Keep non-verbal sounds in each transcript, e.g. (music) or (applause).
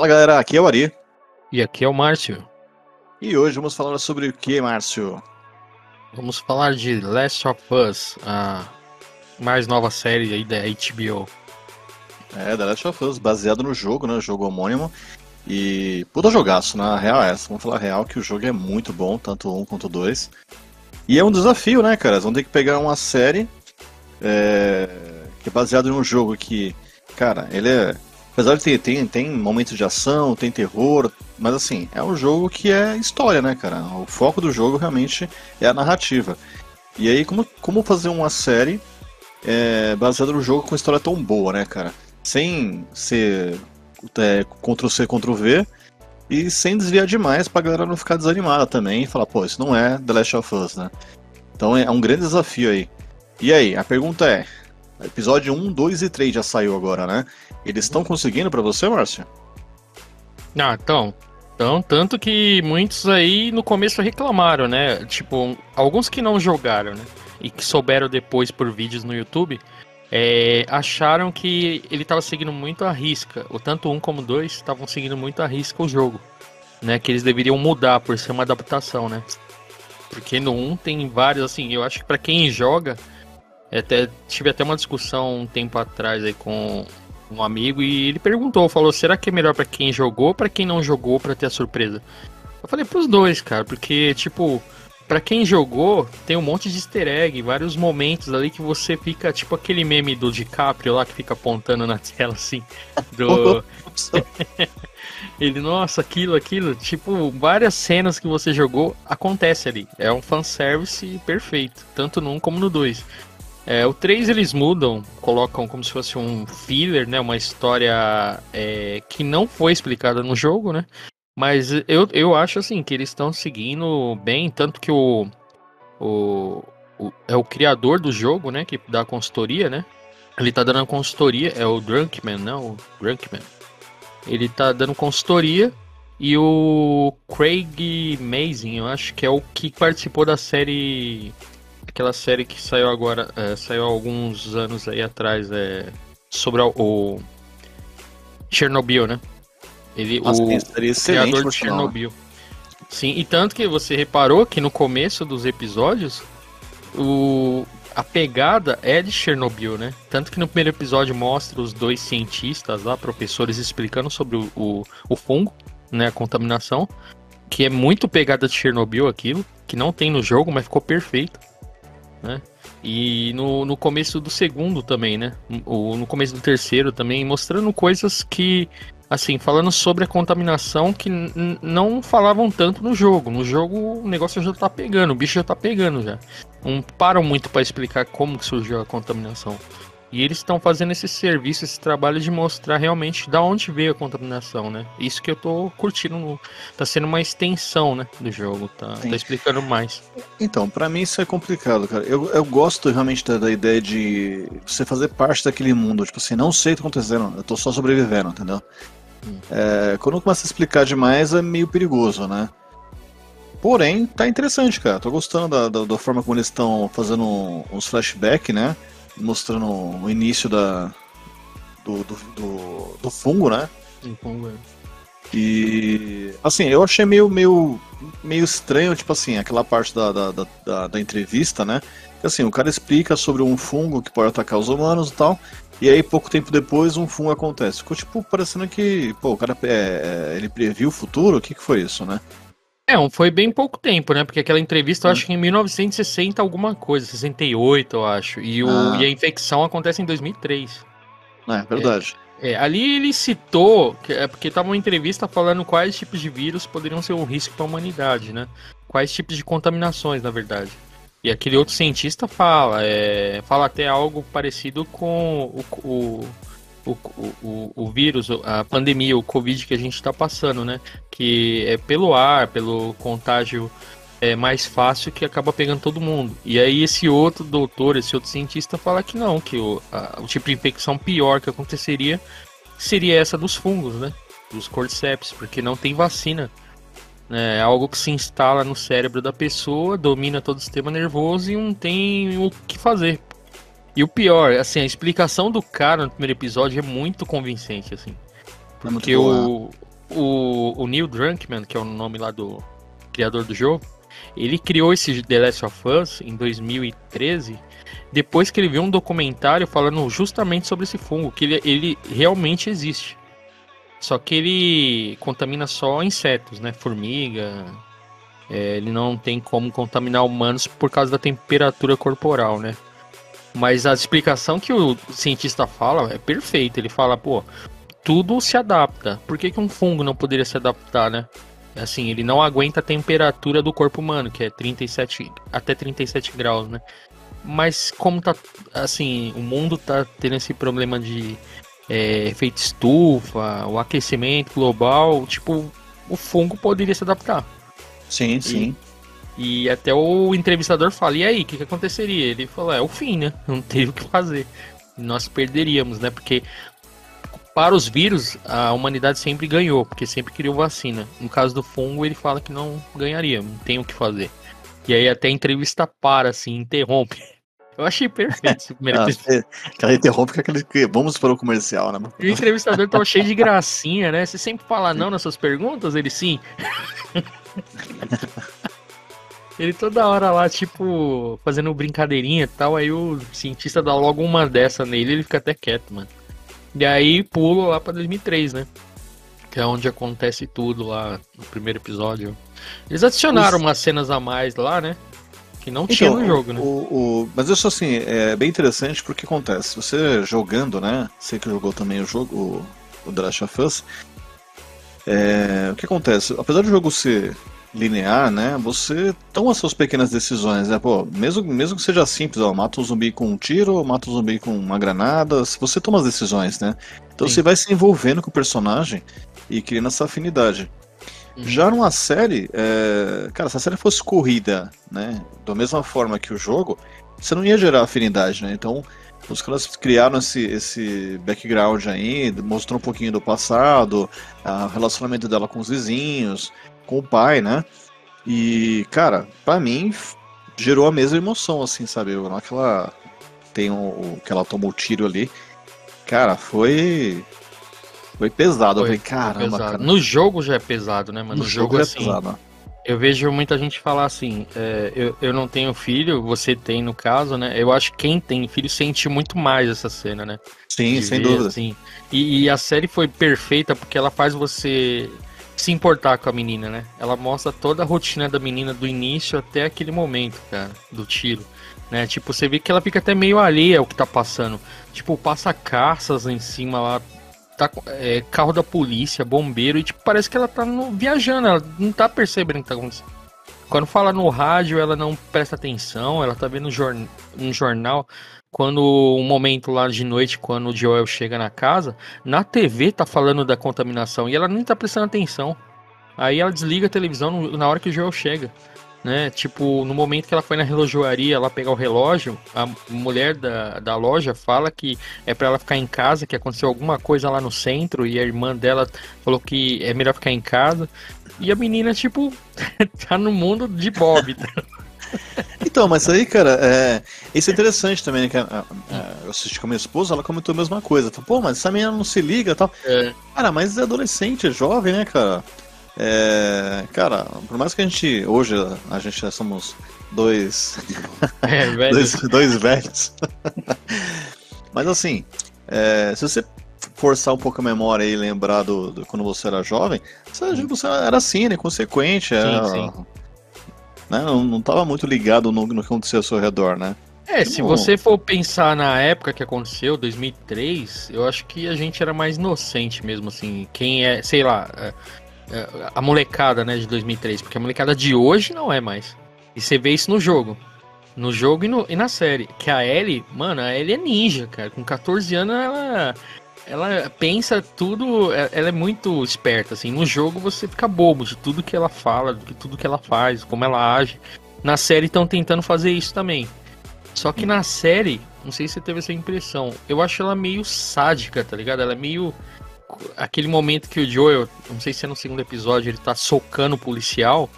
Fala galera, aqui é o Ari. E aqui é o Márcio. E hoje vamos falar sobre o que, Márcio? Vamos falar de Last of Us, a mais nova série aí da HBO. É, The Last of Us, baseado no jogo, né? Jogo homônimo. E puta jogaço, na né? real é essa. Vamos falar real que o jogo é muito bom, tanto um quanto dois. E é um desafio, né, cara? Eles vão ter que pegar uma série é, que é baseada em um jogo que, cara, ele é. Apesar de ter tem, tem momentos de ação, tem terror, mas assim, é um jogo que é história, né, cara? O foco do jogo realmente é a narrativa. E aí, como, como fazer uma série é, baseada no jogo com história tão boa, né, cara? Sem ser é, Ctrl-C, Ctrl-V e sem desviar demais pra galera não ficar desanimada também e falar, pô, isso não é The Last of Us, né? Então é um grande desafio aí. E aí, a pergunta é: episódio 1, 2 e 3 já saiu agora, né? Eles estão conseguindo para você, Márcio? Ah, então. Então, tanto que muitos aí no começo reclamaram, né? Tipo, alguns que não jogaram, né? E que souberam depois por vídeos no YouTube, é, acharam que ele estava seguindo muito a risca. O tanto um como dois estavam seguindo muito a risca o jogo. Né, que eles deveriam mudar por ser uma adaptação, né? Porque no 1 tem vários, assim, eu acho que para quem joga, até, tive até uma discussão um tempo atrás aí com um amigo e ele perguntou, falou, será que é melhor para quem jogou ou para quem não jogou para ter a surpresa? Eu falei pros dois, cara, porque tipo, para quem jogou, tem um monte de easter egg, vários momentos ali que você fica, tipo aquele meme do DiCaprio lá que fica apontando na (laughs) tela assim. Do... (laughs) Ele, nossa, aquilo, aquilo. Tipo, várias cenas que você jogou acontece ali. É um fanservice perfeito, tanto no 1 como no 2. É, o 3 eles mudam, colocam como se fosse um filler, né? Uma história é, que não foi explicada no jogo, né? Mas eu, eu acho assim que eles estão seguindo bem, tanto que o, o, o, é o criador do jogo, né, que dá consultoria, né? Ele tá dando consultoria, é o Drunkman, não, o Drunkman. Ele tá dando consultoria e o Craig Mazin, eu acho que é o que participou da série aquela série que saiu agora, é, saiu há alguns anos aí atrás, é sobre o, o Chernobyl, né? Ele, Nossa, o criador de Chernobyl. Sim, e tanto que você reparou que no começo dos episódios, o, a pegada é de Chernobyl, né? Tanto que no primeiro episódio mostra os dois cientistas lá, professores, explicando sobre o, o, o fungo, né? A contaminação. Que é muito pegada de Chernobyl aquilo, que não tem no jogo, mas ficou perfeito. Né? E no, no começo do segundo também, né? O, no começo do terceiro também, mostrando coisas que assim, falando sobre a contaminação que não falavam tanto no jogo. No jogo o negócio já tá pegando, o bicho já tá pegando já. Não param muito para explicar como que surgiu a contaminação. E eles estão fazendo esse serviço, esse trabalho de mostrar realmente da onde veio a contaminação, né? Isso que eu tô curtindo. No... Tá sendo uma extensão, né, do jogo, tá, tá explicando mais. Então, para mim isso é complicado, cara. Eu, eu gosto realmente da, da, ideia de você fazer parte daquele mundo. Tipo assim, não sei o que tá acontecendo, eu tô só sobrevivendo, entendeu? É, quando começa a explicar demais é meio perigoso, né? Porém, tá interessante, cara. Tô gostando da, da, da forma como eles estão fazendo uns flashbacks, né? Mostrando o início da, do, do, do, do fungo, né? Sim, fungo, é. E assim, eu achei meio, meio, meio estranho, tipo assim, aquela parte da, da, da, da entrevista, né? Assim, o cara explica sobre um fungo que pode atacar os humanos e tal. E aí, pouco tempo depois, um fungo acontece. Ficou tipo parecendo que, pô, o cara é, é, ele previu o futuro? O que, que foi isso, né? É, foi bem pouco tempo, né? Porque aquela entrevista eu acho que em 1960 alguma coisa, 68 eu acho. E, o, ah. e a infecção acontece em 2003. É, verdade. É, é, ali ele citou, que, é porque tava uma entrevista falando quais tipos de vírus poderiam ser um risco para a humanidade, né? Quais tipos de contaminações, na verdade. E aquele outro cientista fala, é, fala até algo parecido com o, o, o, o, o vírus, a pandemia, o Covid que a gente está passando, né? Que é pelo ar, pelo contágio é mais fácil que acaba pegando todo mundo. E aí esse outro doutor, esse outro cientista fala que não, que o, a, o tipo de infecção pior que aconteceria seria essa dos fungos, né? Dos cordyceps, porque não tem vacina é algo que se instala no cérebro da pessoa, domina todo o sistema nervoso e não tem o que fazer. E o pior, assim, a explicação do cara no primeiro episódio é muito convincente, assim. Porque é o, o, o Neil Drunkman, que é o nome lá do criador do jogo, ele criou esse The Last of Us em 2013, depois que ele viu um documentário falando justamente sobre esse fungo, que ele, ele realmente existe. Só que ele contamina só insetos, né? Formiga. É, ele não tem como contaminar humanos por causa da temperatura corporal, né? Mas a explicação que o cientista fala é perfeita. Ele fala, pô, tudo se adapta. Por que, que um fungo não poderia se adaptar, né? Assim, ele não aguenta a temperatura do corpo humano, que é 37 até 37 graus, né? Mas como tá assim, o mundo tá tendo esse problema de é, efeito estufa, o aquecimento global, tipo, o fungo poderia se adaptar. Sim, sim. E até o entrevistador fala, e aí, o que, que aconteceria? Ele falou, é o fim, né? Não teve o que fazer. Nós perderíamos, né? Porque para os vírus, a humanidade sempre ganhou, porque sempre criou vacina. No caso do fungo, ele fala que não ganharia, não tem o que fazer. E aí até a entrevista para, assim, interrompe. (laughs) Eu achei perfeito esse primeiro ah, Ela interrompe com aquele que vamos para o comercial, né? E o entrevistador tava cheio de gracinha, né? Você sempre fala não nas suas perguntas, ele sim. (laughs) ele toda hora lá, tipo, fazendo brincadeirinha e tal, aí o cientista dá logo uma dessa nele, ele fica até quieto, mano. E aí pulo lá pra 2003, né? Que é onde acontece tudo lá no primeiro episódio. Eles adicionaram Os... umas cenas a mais lá, né? Que não tinha então, no jogo, né? O, o, mas isso assim, é bem interessante porque acontece. Você jogando, né? Você que jogou também o jogo, o, o The Last of Us. É, o que acontece? Apesar do jogo ser linear, né? Você toma suas pequenas decisões, né? Pô, mesmo, mesmo que seja simples, ó, mata um zumbi com um tiro, mata um zumbi com uma granada, você toma as decisões, né? Então Sim. você vai se envolvendo com o personagem e criando essa afinidade. Uhum. Já numa série, é... cara, se a série fosse corrida, né? Da mesma forma que o jogo, você não ia gerar afinidade, né? Então, os caras criaram esse, esse background aí, mostrou um pouquinho do passado, o relacionamento dela com os vizinhos, com o pai, né? E, cara, para mim gerou a mesma emoção, assim, sabe? Na que ela tem o, que ela tomou o tiro ali, cara, foi foi pesado. Foi, eu falei, caramba, cara. No jogo já é pesado, né, mano? No, no jogo, jogo é assim, pesado. Eu vejo muita gente falar assim, é, eu, eu não tenho filho, você tem no caso, né? Eu acho que quem tem filho sente muito mais essa cena, né? Sim, De sem ver, dúvida. Assim. E, e, a série foi perfeita porque ela faz você se importar com a menina, né? Ela mostra toda a rotina da menina do início até aquele momento, cara, do tiro. Né? Tipo, você vê que ela fica até meio alheia ao que tá passando. Tipo, passa caças em cima lá, tá é, carro da polícia, bombeiro, e tipo, parece que ela tá no, viajando, ela não tá percebendo o que tá acontecendo. Quando fala no rádio, ela não presta atenção, ela tá vendo um jornal quando um momento lá de noite, quando o Joel chega na casa, na TV tá falando da contaminação e ela nem tá prestando atenção. Aí ela desliga a televisão na hora que o Joel chega. Né? Tipo, no momento que ela foi na relojoaria lá pegar o relógio, a mulher da, da loja fala que é para ela ficar em casa, que aconteceu alguma coisa lá no centro e a irmã dela falou que é melhor ficar em casa. E a menina, tipo, (laughs) tá no mundo de Bob. (laughs) Então, mas aí, cara, é... isso é interessante também, né? Que a, a, a, eu assisti com a minha esposa, ela comentou a mesma coisa. Falei, Pô, mas essa menina não se liga e tal. É. Cara, mas é adolescente, é jovem, né, cara? É... Cara, por mais que a gente, hoje, a gente já somos dois. (laughs) É, (laughs) dois, dois velhos. mas assim, é... se você forçar um pouco a memória e lembrar do, do, quando você era jovem, você, você era assim, né? Consequente. Era, sim, sim né? Não, não tava muito ligado no, no que acontecia ao seu redor, né? É, se você for pensar na época que aconteceu, 2003, eu acho que a gente era mais inocente mesmo, assim. Quem é, sei lá, é, é, a molecada, né, de 2003, porque a molecada de hoje não é mais. E você vê isso no jogo. No jogo e, no, e na série. Que a Ellie, mano, a Ellie é ninja, cara. Com 14 anos ela ela pensa tudo, é, ela é muito esperta, assim. No jogo você fica bobo de tudo que ela fala, de tudo que ela faz, como ela age. Na série estão tentando fazer isso também. Só que na série, não sei se você teve essa impressão, eu acho ela meio sádica, tá ligado? Ela é meio. Aquele momento que o Joel, não sei se é no segundo episódio, ele tá socando o policial.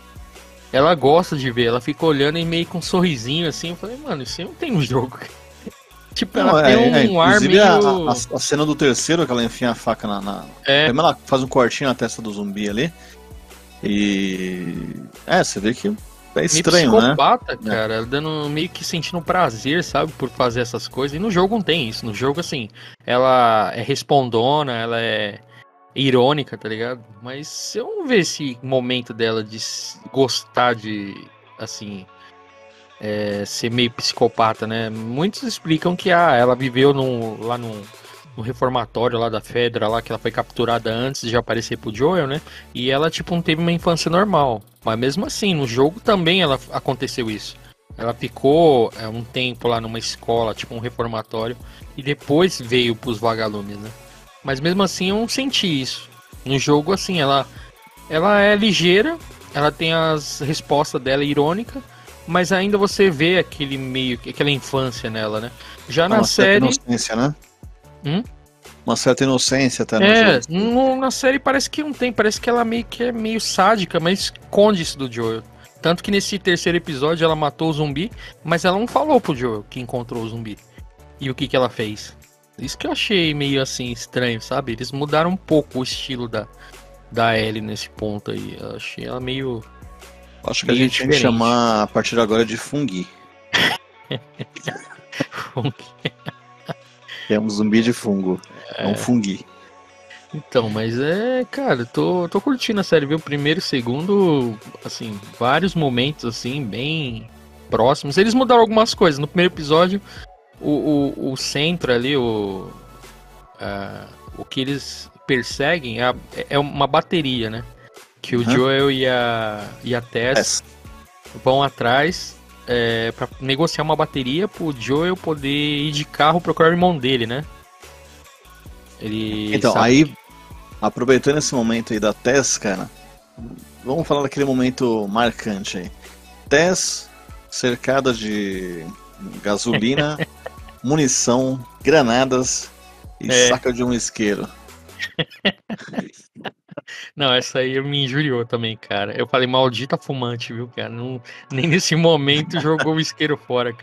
Ela gosta de ver, ela fica olhando e meio com um sorrisinho assim. Eu falei, mano, isso não tem no jogo. Tipo, ela não, tem é, um é, ar meio... A, a, a, cena do terceiro, que ela enfia a faca na... na... É. Ela faz um cortinho na testa do zumbi ali. E... É, você vê que é estranho, meio psicopata, né? cara, é. dando meio que sentindo prazer, sabe, por fazer essas coisas. E no jogo não tem isso. No jogo, assim, ela é respondona, ela é irônica, tá ligado? Mas eu não vejo esse momento dela de gostar de, assim, é, ser meio psicopata, né? Muitos explicam que ah, ela viveu no, lá no, no reformatório lá da Fedra, lá que ela foi capturada antes de aparecer pro Joel, né? E ela, tipo, não teve uma infância normal. Mas mesmo assim, no jogo também ela aconteceu isso. Ela ficou é, um tempo lá numa escola, tipo um reformatório, e depois veio pros vagalumes, né? Mas mesmo assim eu não senti isso. No jogo, assim, ela, ela é ligeira, ela tem as respostas dela irônica, mas ainda você vê aquele meio, aquela infância nela, né? Já na série. Inocência, né? Hum? Uma certa inocência tá É, no, na série parece que não tem, parece que ela meio que é meio sádica, mas esconde isso do Joel. Tanto que nesse terceiro episódio ela matou o zumbi, mas ela não falou pro Joel que encontrou o zumbi. E o que que ela fez. Isso que eu achei meio assim estranho, sabe? Eles mudaram um pouco o estilo da, da Ellie nesse ponto aí. Eu achei ela meio. Acho que a gente que chamar a partir de agora de Fungi. (laughs) fungi. é um zumbi de fungo. É, é um fungi. Então, mas é, cara, tô, tô curtindo a série, viu? Primeiro e segundo, assim, vários momentos, assim, bem próximos. Eles mudaram algumas coisas. No primeiro episódio, o, o, o centro ali, o, uh, o que eles perseguem é, é uma bateria, né? Que o. Joel e a, e a Tess vão atrás é, para negociar uma bateria pro Joel poder ir de carro procurar o irmão dele, né? Ele então, aí, aproveitando esse momento aí da Tess, cara, vamos falar daquele momento marcante aí. Tess cercada de gasolina, (laughs) munição, granadas e é. saca de um isqueiro. (laughs) Não, essa aí me injuriou também, cara. Eu falei, maldita fumante, viu, cara? Não, nem nesse momento jogou o isqueiro fora.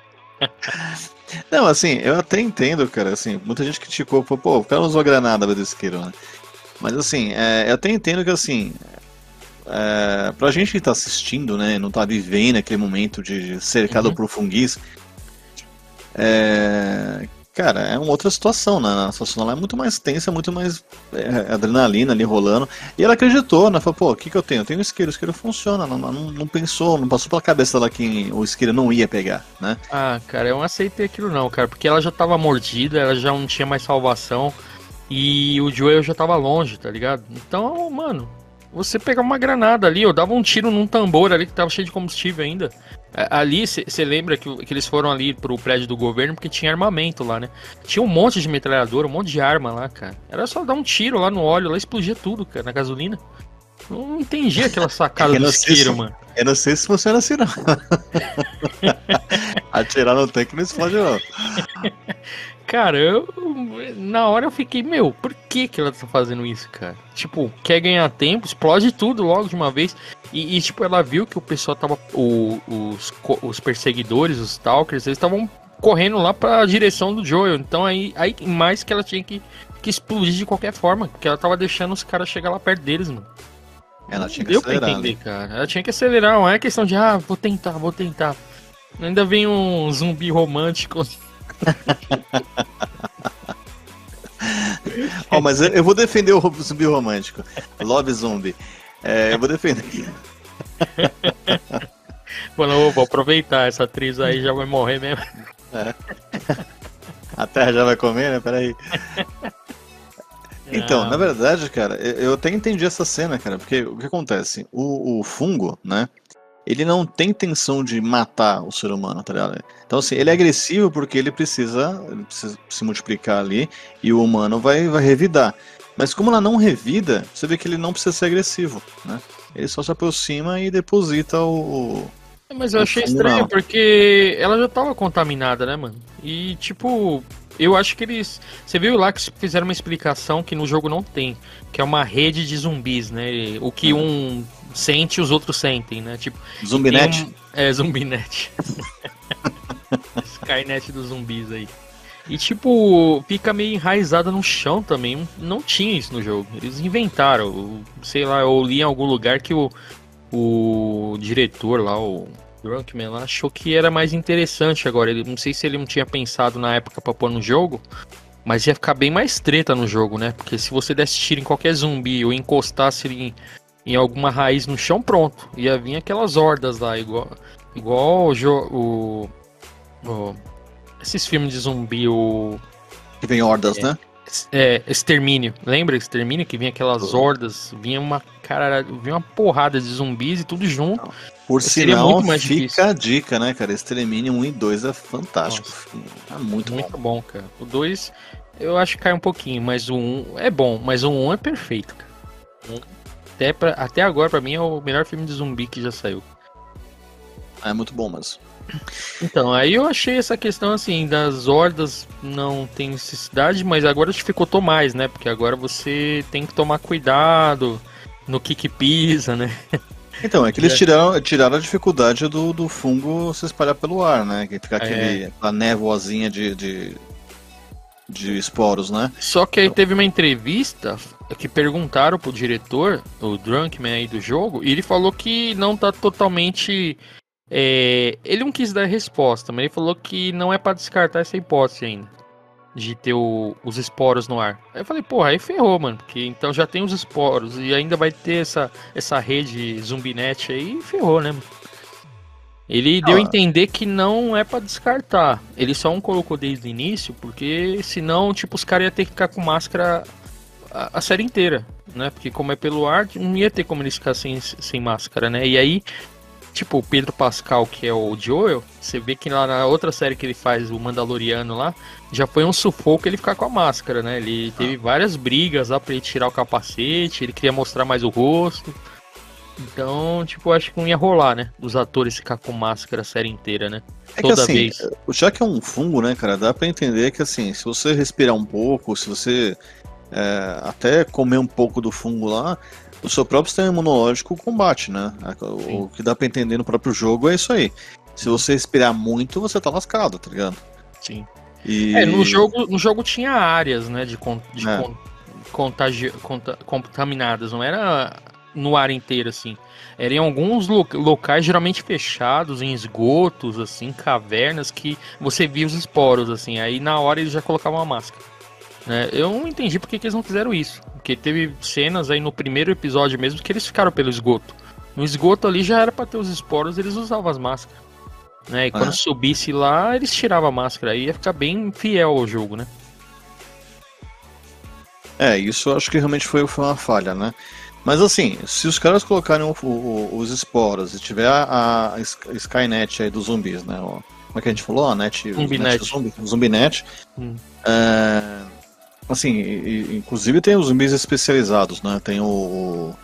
Não, assim, eu até entendo, cara. Assim, muita gente criticou, pô, o cara usou a granada do isqueiro, né? Mas assim, é, eu até entendo que assim. É, pra gente que tá assistindo, né, não tá vivendo aquele momento de cercado uhum. por funguis, é, cara, é uma outra situação, né? A situação lá é muito mais tensa, muito mais é, adrenalina ali rolando. E ela acreditou, né? Falou, pô, o que, que eu tenho? Eu tenho isqueiro, o isqueiro funciona. Não, não, não pensou, não passou pela cabeça dela que o isqueiro não ia pegar, né? Ah, cara, eu não aceitei aquilo não, cara, porque ela já tava mordida, ela já não tinha mais salvação. E o Joel já tava longe, tá ligado? Então, mano, você pegar uma granada ali, eu dava um tiro num tambor ali que tava cheio de combustível ainda. É, ali, você lembra que, que eles foram ali pro prédio do governo porque tinha armamento lá, né? Tinha um monte de metralhadora, um monte de arma lá, cara. Era só dar um tiro lá no óleo, lá explodia tudo, cara, na gasolina. Não entendi aquela sacada (laughs) do isqueiro, mano. Eu não sei se funciona assim, não. (laughs) Atirar no tanque não explode, não. (laughs) Cara, eu. Na hora eu fiquei, meu, por que, que ela tá fazendo isso, cara? Tipo, quer ganhar tempo, explode tudo logo de uma vez. E, e tipo, ela viu que o pessoal tava. O, os, os perseguidores, os stalkers, eles estavam correndo lá pra direção do Joel. Então aí, aí mais que ela tinha que, que explodir de qualquer forma. Porque ela tava deixando os caras chegar lá perto deles, mano. Ela tinha que Deu acelerar. Pra entender, né? cara. Ela tinha que acelerar, não é questão de, ah, vou tentar, vou tentar. Ainda vem um zumbi romântico (laughs) oh, mas eu, eu, vou defender o zumbi romântico. Love Zombie. É, eu vou defender. (laughs) Mano, vou aproveitar. Essa atriz aí já vai morrer mesmo. É. A terra já vai comer, né? Peraí. Então, na verdade, cara, eu até entendi essa cena, cara, porque o que acontece? O, o fungo, né? Ele não tem intenção de matar o ser humano, tá ligado? Então, assim, ele é agressivo porque ele precisa, ele precisa se multiplicar ali e o humano vai, vai revidar. Mas como ela não revida, você vê que ele não precisa ser agressivo, né? Ele só se aproxima e deposita o. Mas eu achei estranho porque ela já tava contaminada, né, mano? E tipo, eu acho que eles. Você viu lá que fizeram uma explicação que no jogo não tem, que é uma rede de zumbis, né? O que uhum. um sente os outros sentem, né? Tipo, Zumbinet? Um... É, Zumbinet. (laughs) Skynet dos zumbis aí. E tipo, fica meio enraizada no chão também. Não tinha isso no jogo. Eles inventaram. Sei lá, eu li em algum lugar que o, o diretor lá, o Drunkman lá, achou que era mais interessante agora. Ele, não sei se ele não tinha pensado na época pra pôr no jogo. Mas ia ficar bem mais treta no jogo, né? Porque se você desse tiro em qualquer zumbi ou encostasse em, em alguma raiz no chão, pronto. Ia vir aquelas hordas lá, igual, igual o, o, o esses filmes de zumbi, o. Que vem hordas, é, né? É, Extermínio. Lembra Extermínio? Que vinha aquelas hordas, vinha uma cara, vinha uma porrada de zumbis e tudo junto. Por sinal, fica difícil. a dica, né, cara? Extermínio 1 e 2 é fantástico. É muito, muito bom. bom, cara. O 2 eu acho que cai um pouquinho, mas o 1 é bom, mas o 1 é perfeito, cara. Até, pra, até agora, pra mim, é o melhor filme de zumbi que já saiu. É muito bom mesmo. Então, aí eu achei essa questão assim, das hordas não tem necessidade, mas agora dificultou mais, né? Porque agora você tem que tomar cuidado no que que pisa, né? (laughs) Então, é que eles é. tiraram, tiraram a dificuldade do, do fungo se espalhar pelo ar, né? Que fica aquele, é. aquela névoazinha de, de, de esporos, né? Só que aí teve uma entrevista que perguntaram pro diretor, o Drunkman aí do jogo, e ele falou que não tá totalmente é, ele não quis dar resposta, mas ele falou que não é para descartar essa hipótese ainda. De ter o, os esporos no ar. Aí eu falei, porra, aí ferrou, mano. Porque então já tem os esporos e ainda vai ter essa, essa rede zumbinet aí, ferrou, né? Ele deu a entender que não é para descartar. Ele só não colocou desde o início, porque senão, tipo, os caras iam ter que ficar com máscara a, a, série inteira, né? Porque como é pelo ar, não ia ter como eles ficar sem, sem máscara, né? E aí tipo o Pedro Pascal, que é o Joel, você vê que lá na outra série que ele faz, o Mandaloriano lá, já foi um sufoco ele ficar com a máscara, né? Ele teve ah. várias brigas lá pra ele tirar o capacete, ele queria mostrar mais o rosto. Então, tipo, acho que não ia rolar, né? Os atores ficar com máscara a série inteira, né? É Toda que, assim, vez. Já que é um fungo, né, cara, dá pra entender que, assim, se você respirar um pouco, se você é, até comer um pouco do fungo lá, o seu próprio sistema imunológico combate, né? O que dá pra entender no próprio jogo é isso aí. Se você respirar muito, você tá lascado, tá ligado? Sim. E... É, no jogo, no jogo tinha áreas, né, de, con de é. con contagi conta contaminadas, não era no ar inteiro, assim. Era em alguns lo locais geralmente fechados, em esgotos, assim, cavernas, que você via os esporos, assim. Aí na hora eles já colocavam a máscara. Né? Eu não entendi porque que eles não fizeram isso. Porque teve cenas aí no primeiro episódio mesmo que eles ficaram pelo esgoto. No esgoto ali já era para ter os esporos, eles usavam as máscaras. Né? E quando é. subisse lá, eles tiravam a máscara. Aí ia ficar bem fiel ao jogo, né? É, isso eu acho que realmente foi, foi uma falha, né? Mas assim, se os caras colocarem o, o, os esporos e tiver a, a, Skynet aí dos zumbis, né? Como é que a gente falou? A net, Zumbinet. Zumbi, Zumbinet. Hum. É, Assim, e, inclusive tem os zumbis especializados, né? Tem o. o...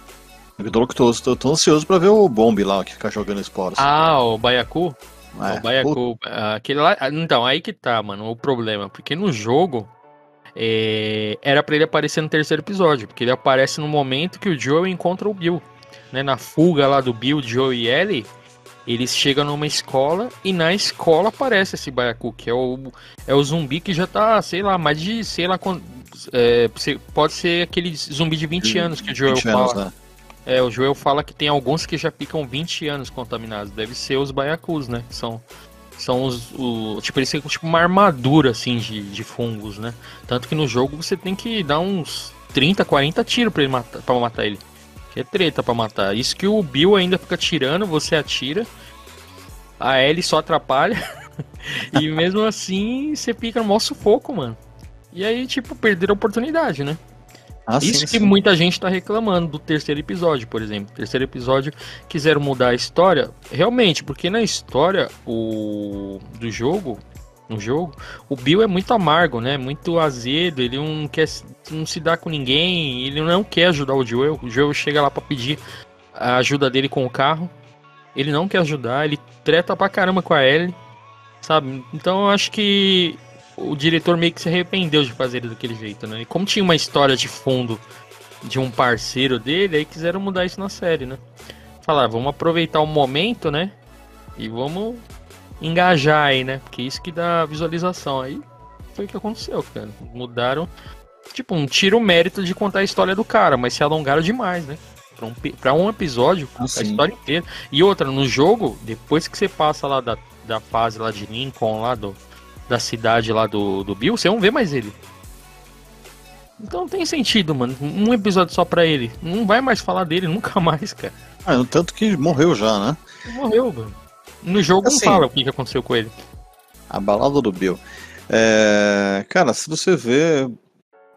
Eu tô, tô, tô ansioso pra ver o Bomb lá, que fica jogando esporos. Ah, o Baiacu? É, o Baiacu. Aquele lá. Então, aí que tá, mano, o problema. Porque no jogo. É, era para ele aparecer no terceiro episódio, porque ele aparece no momento que o Joe encontra o Bill. Né, na fuga lá do Bill, Joe e Ellie, eles chegam numa escola e na escola aparece esse Baiacu, que é o, é o zumbi que já tá, sei lá, mais de, sei lá, é, pode ser aquele zumbi de 20 anos que o Joel fala. Anos, né? É, o Joel fala que tem alguns que já ficam 20 anos contaminados. Deve ser os Baiacus, né? São, são os. O, tipo, eles têm tipo uma armadura assim de, de fungos, né? Tanto que no jogo você tem que dar uns 30, 40 tiros pra, ele matar, pra matar ele. Que é treta pra matar. Isso que o Bill ainda fica tirando, você atira. A Ellie só atrapalha. (laughs) e mesmo assim, você fica no maior sufoco, mano. E aí, tipo, perder a oportunidade, né? Ah, Isso sim, que sim. muita gente tá reclamando do terceiro episódio, por exemplo. Terceiro episódio quiseram mudar a história. Realmente, porque na história o do jogo, no jogo, o Bill é muito amargo, né? Muito azedo, ele não quer não se dá com ninguém, ele não quer ajudar o Joel. O Joel chega lá para pedir a ajuda dele com o carro. Ele não quer ajudar, ele treta pra caramba com a Ellie, sabe? Então eu acho que o diretor meio que se arrependeu de fazer ele daquele jeito, né? E como tinha uma história de fundo de um parceiro dele, aí quiseram mudar isso na série, né? Falar, vamos aproveitar o momento, né? E vamos engajar aí, né? Porque isso que dá visualização aí. foi o que aconteceu, cara. Mudaram. Tipo, um tiro o mérito de contar a história do cara, mas se alongaram demais, né? Pra um, pra um episódio, ah, a história inteira. E outra, no jogo, depois que você passa lá da, da fase lá de Lincoln, lá do, da cidade lá do, do Bill, você não vê mais ele. Então não tem sentido, mano. Um episódio só pra ele. Não vai mais falar dele nunca (laughs) mais, cara. Ah, tanto que morreu já, né? Morreu, mano. No jogo assim, não fala o que aconteceu com ele. A balada do Bill. É... Cara, se você vê.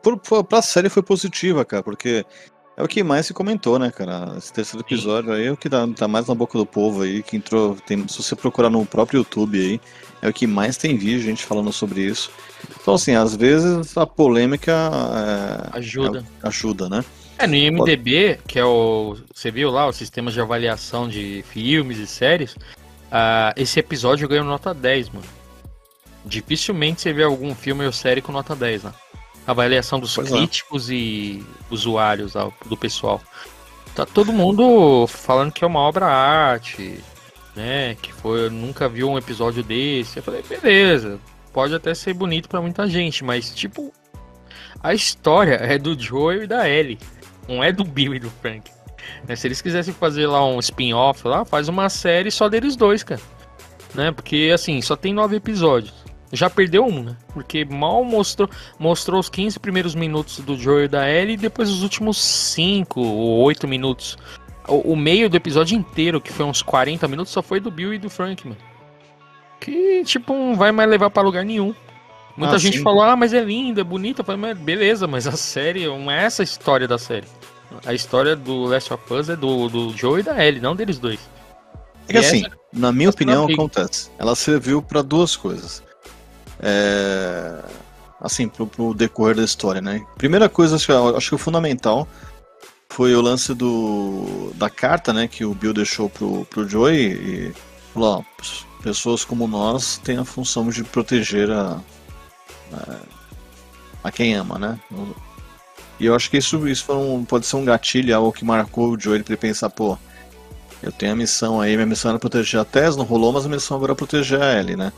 Por, por, pra série foi positiva, cara, porque é o que mais se comentou, né, cara? Esse terceiro episódio Sim. aí é o que tá, tá, mais na boca do povo aí, que entrou. Tem, se você procurar no próprio YouTube aí, é o que mais tem vídeo gente falando sobre isso. Então, assim, às vezes a polêmica é, ajuda. É, ajuda, né? É, no IMDB, Pode... que é o. Você viu lá, o sistema de avaliação de filmes e séries, uh, esse episódio ganhou nota 10, mano. Dificilmente você vê algum filme ou série com nota 10, né? Avaliação dos pois é. críticos é. e usuários do pessoal. Tá todo mundo falando que é uma obra arte, né? Que foi, eu nunca viu um episódio desse. Eu falei, beleza, pode até ser bonito para muita gente, mas tipo, a história é do Joel e da Ellie, não é do Bill e do Frank. Né? Se eles quisessem fazer lá um spin-off lá, faz uma série só deles dois, cara. Né? Porque assim, só tem nove episódios. Já perdeu um, né? Porque mal mostrou, mostrou os 15 primeiros minutos do Joel e da Ellie e depois os últimos 5 ou 8 minutos. O, o, meio do episódio inteiro, que foi uns 40 minutos, só foi do Bill e do Frank, mano que, tipo, não vai mais levar para lugar nenhum. Muita ah, gente sim. falou, ah, mas é linda, é bonita. Eu falei, mas beleza, mas a série não é essa a história da série. A história do Last of Us é do, do Joe e da Ellie, não deles dois. É que assim, na minha opinião, acontece. Ela serviu para duas coisas. É... Assim, pro, pro, decorrer da história, né? Primeira coisa, acho que, acho que o fundamental foi o lance do da carta, né? Que o Bill deixou pro, pro Joey e falou, ó, pessoas como nós têm a função de proteger a, a, a quem ama, né? E eu acho que isso, isso um, pode ser um gatilho, algo que marcou o Joey para ele pensar, pô, eu tenho a missão aí, minha missão era proteger a Tess, não rolou, mas a missão agora é proteger a Ellie, né?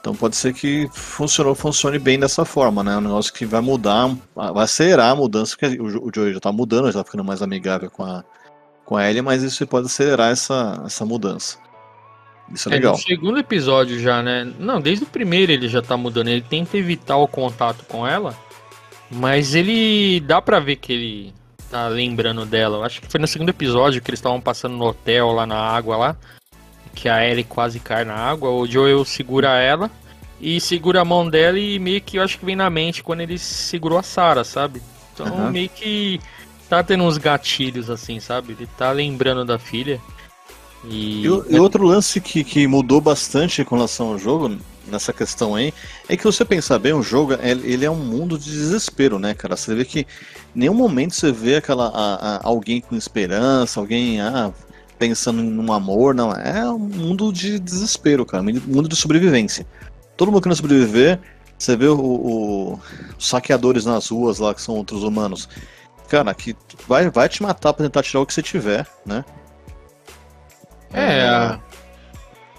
Então pode ser que funcionou, funcione bem dessa forma, né? Um negócio que vai mudar, vai acelerar a mudança, porque o, Joey já tá mudando, já tá ficando mais amigável com a, com a Ellie, mas isso pode acelerar essa, essa mudança. Isso é, é legal. No segundo episódio já, né? Não, desde o primeiro ele já tá mudando. Ele tenta evitar o contato com ela, mas ele dá pra ver que ele tá lembrando dela. Acho que foi no segundo episódio que eles estavam passando no hotel lá na água lá, que a Ellie quase cai na água. O Joel segura ela e segura a mão dela e meio que eu acho que vem na mente quando ele segurou a Sarah, sabe? Então uhum. meio que tá tendo uns gatilhos assim, sabe? Ele tá lembrando da filha. E, e, outro lance que, que mudou bastante com relação ao jogo, nessa questão aí, é que você pensar bem, o jogo ele é um mundo de desespero, né, cara? Você vê que em nenhum momento você vê aquela a, a, alguém com esperança, alguém ah, pensando num amor, não. É um mundo de desespero, cara, um mundo de sobrevivência. Todo mundo querendo sobreviver, você vê o, o, os saqueadores nas ruas lá, que são outros humanos. Cara, que vai, vai te matar pra tentar tirar o que você tiver, né? É, a,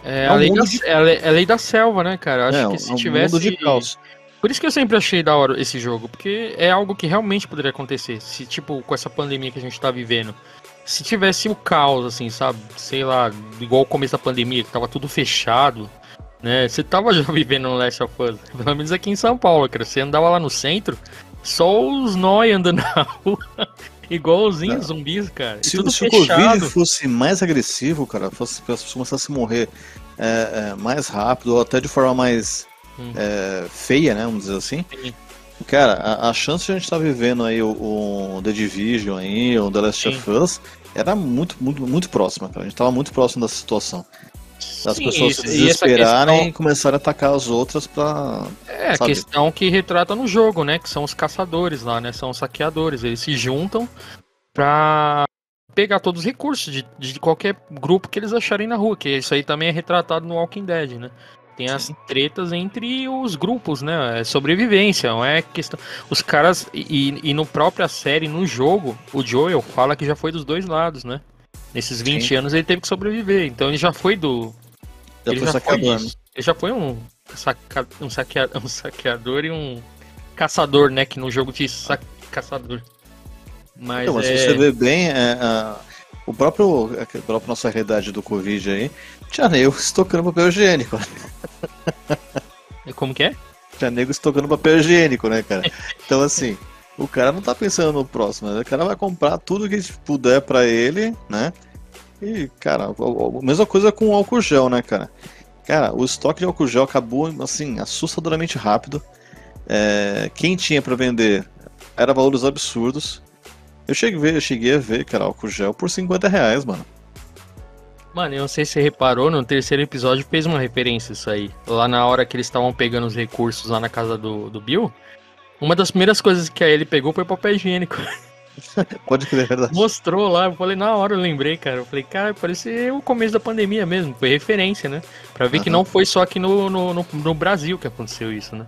é, é a, lei da, de... é, a, lei, é a lei da selva, né, cara? Acho é, que se é um tivesse. Mundo de caos. Por isso que eu sempre achei da hora esse jogo, porque é algo que realmente poderia acontecer. Se, tipo, com essa pandemia que a gente tá vivendo, se tivesse o caos, assim, sabe? Sei lá, igual o começo da pandemia, que tava tudo fechado, né? Você tava (laughs) já vivendo no Last of Us, pelo menos aqui em São Paulo, cara. Você andava lá no centro, só os nóis andando (laughs) na rua. Igualzinho zumbis, cara. Se, se o Covid fosse mais agressivo, cara, fosse as pessoas começassem a morrer é, é, mais rápido, ou até de forma mais hum. é, feia, né? Vamos dizer assim. Sim. Cara, a, a, chance de a gente estar tá vivendo aí o, o, The Division aí, o The Last Sim. of Us, era muito, muito, muito próxima, cara. A gente estava muito próximo dessa situação. As Sim, pessoas isso, se desesperarem e, questão... e começarem a atacar as outras pra. É, sabe? a questão que retrata no jogo, né? Que são os caçadores lá, né? São os saqueadores. Eles se juntam pra pegar todos os recursos de, de qualquer grupo que eles acharem na rua. Que isso aí também é retratado no Walking Dead, né? Tem as tretas entre os grupos, né? É sobrevivência, não é questão. Os caras. E, e no própria série, no jogo, o Joel fala que já foi dos dois lados, né? Nesses 20 Sim. anos ele teve que sobreviver. Então ele já foi do. Já ele, já foi ele já foi um, saca, um, saquea, (laughs) um saqueador e um caçador, né? Que no jogo tinha sa, caçador. Mas, então, mas é... se você vê bem, é, a, o próprio, a própria nossa realidade do Covid aí, tinha nego estocando papel higiênico. Como que é? Tinha nego estocando papel higiênico, né, cara? Então, assim, o cara não tá pensando no próximo, né? O cara vai comprar tudo que puder para ele, né? E, cara, a mesma coisa com o álcool gel, né, cara? Cara, o estoque de álcool gel acabou, assim, assustadoramente rápido. É, quem tinha para vender era valores absurdos. Eu cheguei, a ver, eu cheguei a ver, cara, álcool gel por 50 reais, mano. Mano, eu não sei se você reparou, no terceiro episódio fez uma referência isso aí. Lá na hora que eles estavam pegando os recursos lá na casa do, do Bill, uma das primeiras coisas que a ele pegou foi papel higiênico. (laughs) Pode crer, é verdade. Mostrou lá, eu falei, na hora eu lembrei, cara. Eu falei, cara, parece o começo da pandemia mesmo, foi referência, né? Pra ver uhum. que não foi só aqui no, no, no, no, Brasil que aconteceu isso, né?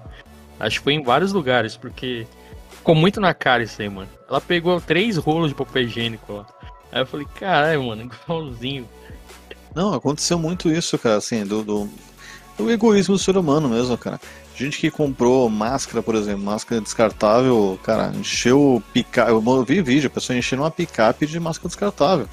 Acho que foi em vários lugares, porque ficou muito na cara isso aí, mano. Ela pegou três rolos de papel higiênico lá. Aí eu falei, caralho, mano, igualzinho. Não, aconteceu muito isso, cara, assim, do, do, do egoísmo do ser humano mesmo, cara. Gente que comprou máscara, por exemplo, máscara descartável, cara, encheu picape. Eu vi vídeo, a pessoa enchendo uma picape de máscara descartável.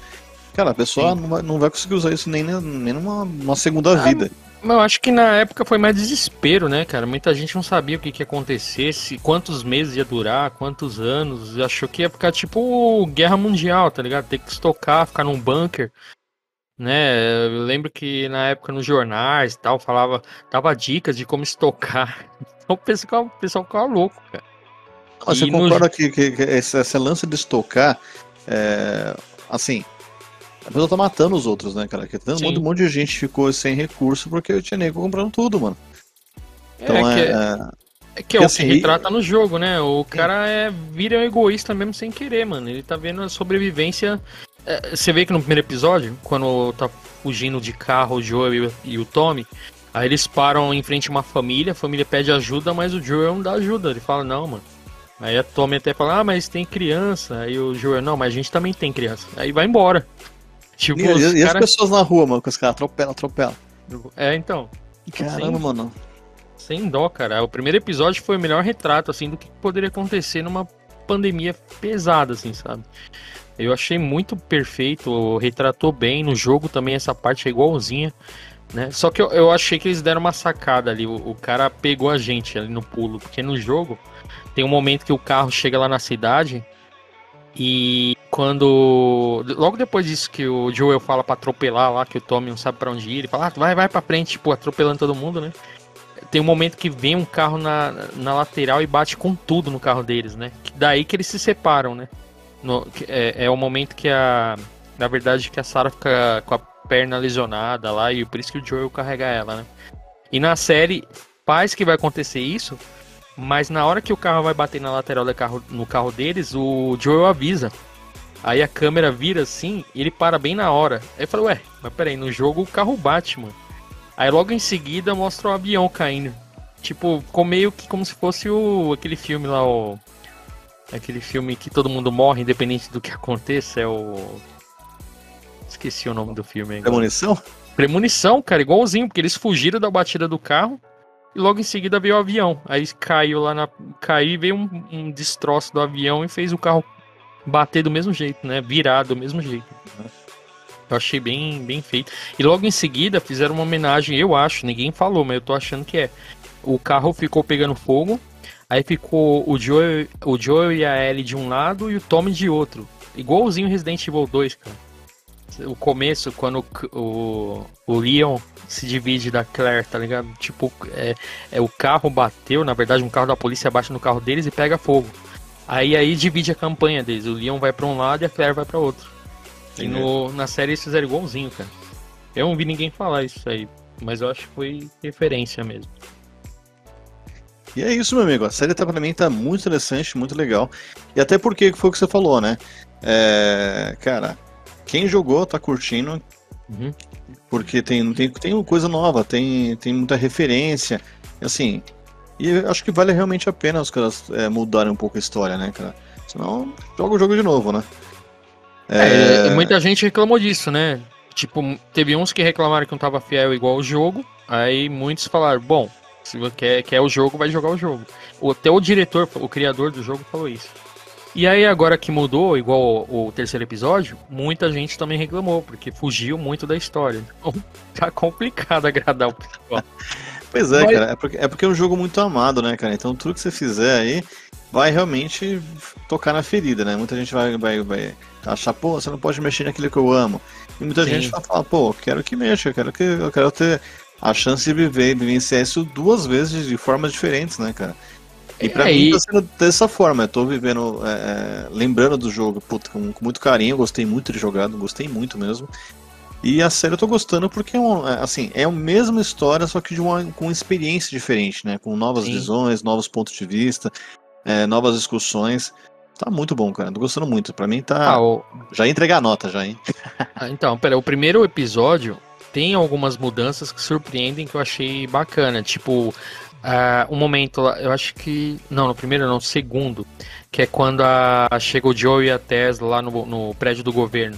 Cara, a pessoa não vai, não vai, conseguir usar isso nem, nem numa, numa segunda ah, vida. Eu acho que na época foi mais desespero, né, cara? Muita gente não sabia o que, que ia acontecer, se, quantos meses ia durar, quantos anos. Achou que ia ficar tipo guerra mundial, tá ligado? Ter que estocar, ficar num bunker né? Eu lembro que na época nos jornais e tal, falava, dava dicas de como estocar. (laughs) Então o pessoal, o pessoal ficava louco, cara. Você e concorda no... que, que, que esse, lance de estocar, é, assim, a pessoa tá matando os outros, né, cara? Que tanto, um monte de gente ficou sem recurso porque eu tinha nego comprando tudo, mano. Então é. é, é... É que é o assim, que retrata no jogo, né? O cara é, vira um egoísta mesmo sem querer, mano. Ele tá vendo a sobrevivência é, você vê que no primeiro episódio, quando tá fugindo de carro o Joel e o Tommy, aí eles param em frente a uma família, a família pede ajuda, mas o Joel não dá ajuda. Ele fala, não, mano. Aí a Tommy até fala, ah, mas tem criança. Aí o Joel, não, mas a gente também tem criança. Aí vai embora. Tipo, e, e cara... as pessoas na rua, mano, com os caras atropelam, atropelam. É, então. Caramba, sem, mano. Sem dó, cara. O primeiro episódio foi o melhor retrato, assim, do que poderia acontecer numa pandemia pesada, assim, sabe? Eu achei muito perfeito, retratou bem. No jogo também essa parte é igualzinha. Né? Só que eu, eu achei que eles deram uma sacada ali. O, o, cara pegou a gente ali no pulo. Porque no jogo tem um momento que o carro chega lá na cidade. E quando. Logo depois disso que o Joel fala pra atropelar lá, que o Tommy não sabe para onde ir, ele fala, ah, vai, vai pra frente, tipo, atropelando todo mundo, né? Tem um momento que vem um carro na, na lateral e bate com tudo no carro deles, né? Daí que eles se separam, né? No, é, é o momento que a. Na verdade, que a Sarah fica com a perna lesionada lá e por isso que o Joel carrega ela, né? E na série, faz que vai acontecer isso, mas na hora que o carro vai bater na lateral do carro, no carro deles, o Joel avisa. Aí a câmera vira assim e ele para bem na hora. Aí fala, ué, mas peraí, no jogo o carro bate, mano. Aí logo em seguida mostra o avião caindo. Tipo, ficou meio que como se fosse o aquele filme lá, o Aquele filme que todo mundo morre, independente do que (laughs) aconteça, é o. Esqueci o nome do filme aí. Premonição? Premonição, cara, igualzinho, porque eles fugiram da batida do carro e logo em seguida veio o avião. Aí caiu lá na. Caiu e veio um, um destroço do avião e fez o carro bater do mesmo jeito, né? Virar do mesmo jeito. Eu achei bem, bem feito. E logo em seguida fizeram uma homenagem, eu acho, ninguém falou, mas eu tô achando que é. O carro ficou pegando fogo Aí ficou o Joe, o Joe e a Ellie de um lado e o Tommy de outro. Igualzinho Resident Evil 2, cara. O começo, quando o, o Leon se divide da Claire, tá ligado? Tipo, é, é o carro bateu, na verdade, um carro da polícia bate no carro deles e pega fogo. Aí aí divide a campanha deles. O Leon vai para um lado e a Claire vai para outro. Sim, e no, na série eles fizeram igualzinho, cara. Eu não vi ninguém falar isso aí, mas eu acho que foi referência mesmo. E é isso, meu amigo. A série tá, pra mim tá muito interessante, muito legal. E até porque foi o que você falou, né? É, cara, quem jogou tá curtindo. Uhum. Porque tem, tem, tem coisa nova, tem, tem muita referência. Assim, e acho que vale realmente a pena os caras é, mudarem um pouco a história, né, cara? Senão, joga o jogo de novo, né? É... é... muita gente reclamou disso, né? Tipo, teve uns que reclamaram que não tava fiel igual o jogo. Aí muitos falaram, bom, Se você quer, quer o jogo, vai jogar o jogo. Até o diretor, o criador do jogo falou isso. E aí, agora que mudou, igual o, terceiro episódio, muita gente também reclamou, porque fugiu muito da história. Então, (laughs) tá complicado agradar o pessoal. (laughs) pois é, Mas... cara, é porque, é porque é um jogo muito amado, né, cara? Então, tudo que você fizer aí vai realmente tocar na ferida, né? Muita gente vai, vai, vai achar, pô, você não pode mexer naquilo que eu amo. E muita Sim. gente vai falar, pô, quero que mexa, eu quero que eu quero ter a chance de viver, vivenciar isso duas vezes de formas diferentes, né, cara? E pra é, mim tá sendo dessa forma, eu tô vivendo, é, é, lembrando do jogo, puta, com, com, muito carinho, gostei muito de jogar, gostei muito mesmo. E a série eu tô gostando porque é, um, é, assim, é a mesma história, só que de uma, com uma experiência diferente, né? Com novas Sim. visões, novos pontos de vista, é, novas discussões. Tá muito bom, cara. Tô gostando muito. Pra mim tá. Ah, o... Já ia entregar a nota, já, hein? ah, então, pera, o primeiro episódio tem algumas mudanças que surpreendem que eu achei bacana. Tipo, Uh, um momento lá, eu acho que. Não, no primeiro não, no segundo. Que é quando a, chega o Joe e a Tesla lá no, no prédio do governo.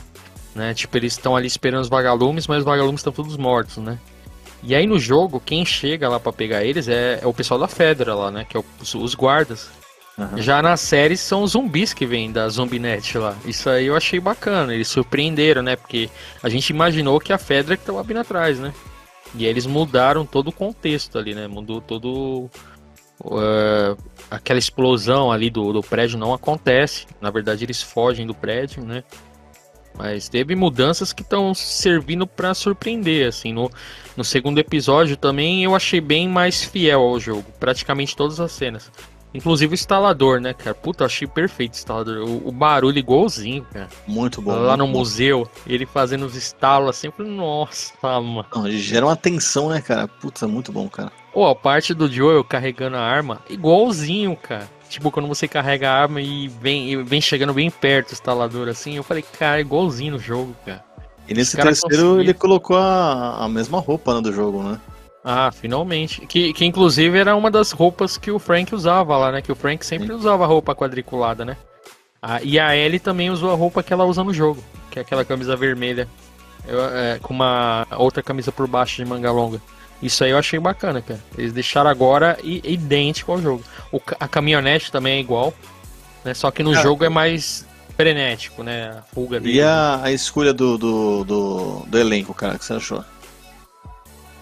Né? Tipo, eles estão ali esperando os vagalumes, mas os vagalumes estão todos mortos, né? E aí no jogo, quem chega lá para pegar eles é, é, o pessoal da Fedra lá, né? Que é o, os guardas. Uhum. Já na série são os zumbis que vêm da Zumbinet lá. Isso aí eu achei bacana. Eles surpreenderam, né? Porque a gente imaginou que a Fedra que tava vindo atrás, né? E eles mudaram todo o contexto ali, né? Mudou todo. Uh, aquela explosão ali do, do prédio não acontece. Na verdade, eles fogem do prédio, né? Mas teve mudanças que estão servindo para surpreender, assim. No, no segundo episódio também eu achei bem mais fiel ao jogo, praticamente todas as cenas. Inclusive o instalador, né, cara? Puta, achei perfeito o instalador. O, o barulho igualzinho, cara. Muito bom. Lá muito no bom. museu, ele fazendo os estalos assim, falei, nossa, mano. Não, gera uma tensão, né, cara? Puta, muito bom, cara. Pô, a parte do Joel carregando a arma, igualzinho, cara. Tipo, quando você carrega a arma e vem, e vem chegando bem perto o instalador assim, eu falei, cara, igualzinho no jogo, cara. E nesse terceiro ele colocou a, a mesma roupa né, do jogo, né? Ah, finalmente. Que, que inclusive era uma das roupas que o Frank usava lá, né? Que o Frank sempre Sim. usava roupa quadriculada, né? Ah, e a Ellie também usou a roupa que ela usa no jogo, que é aquela camisa vermelha. Eu, é, com uma outra camisa por baixo de manga longa. Isso aí eu achei bacana, cara. Eles deixaram agora idêntico ao jogo. O, a caminhonete também é igual, né? Só que no jogo é mais frenético, né? A fuga dele. E a, a escolha do, do, do, do elenco, cara, o que você achou?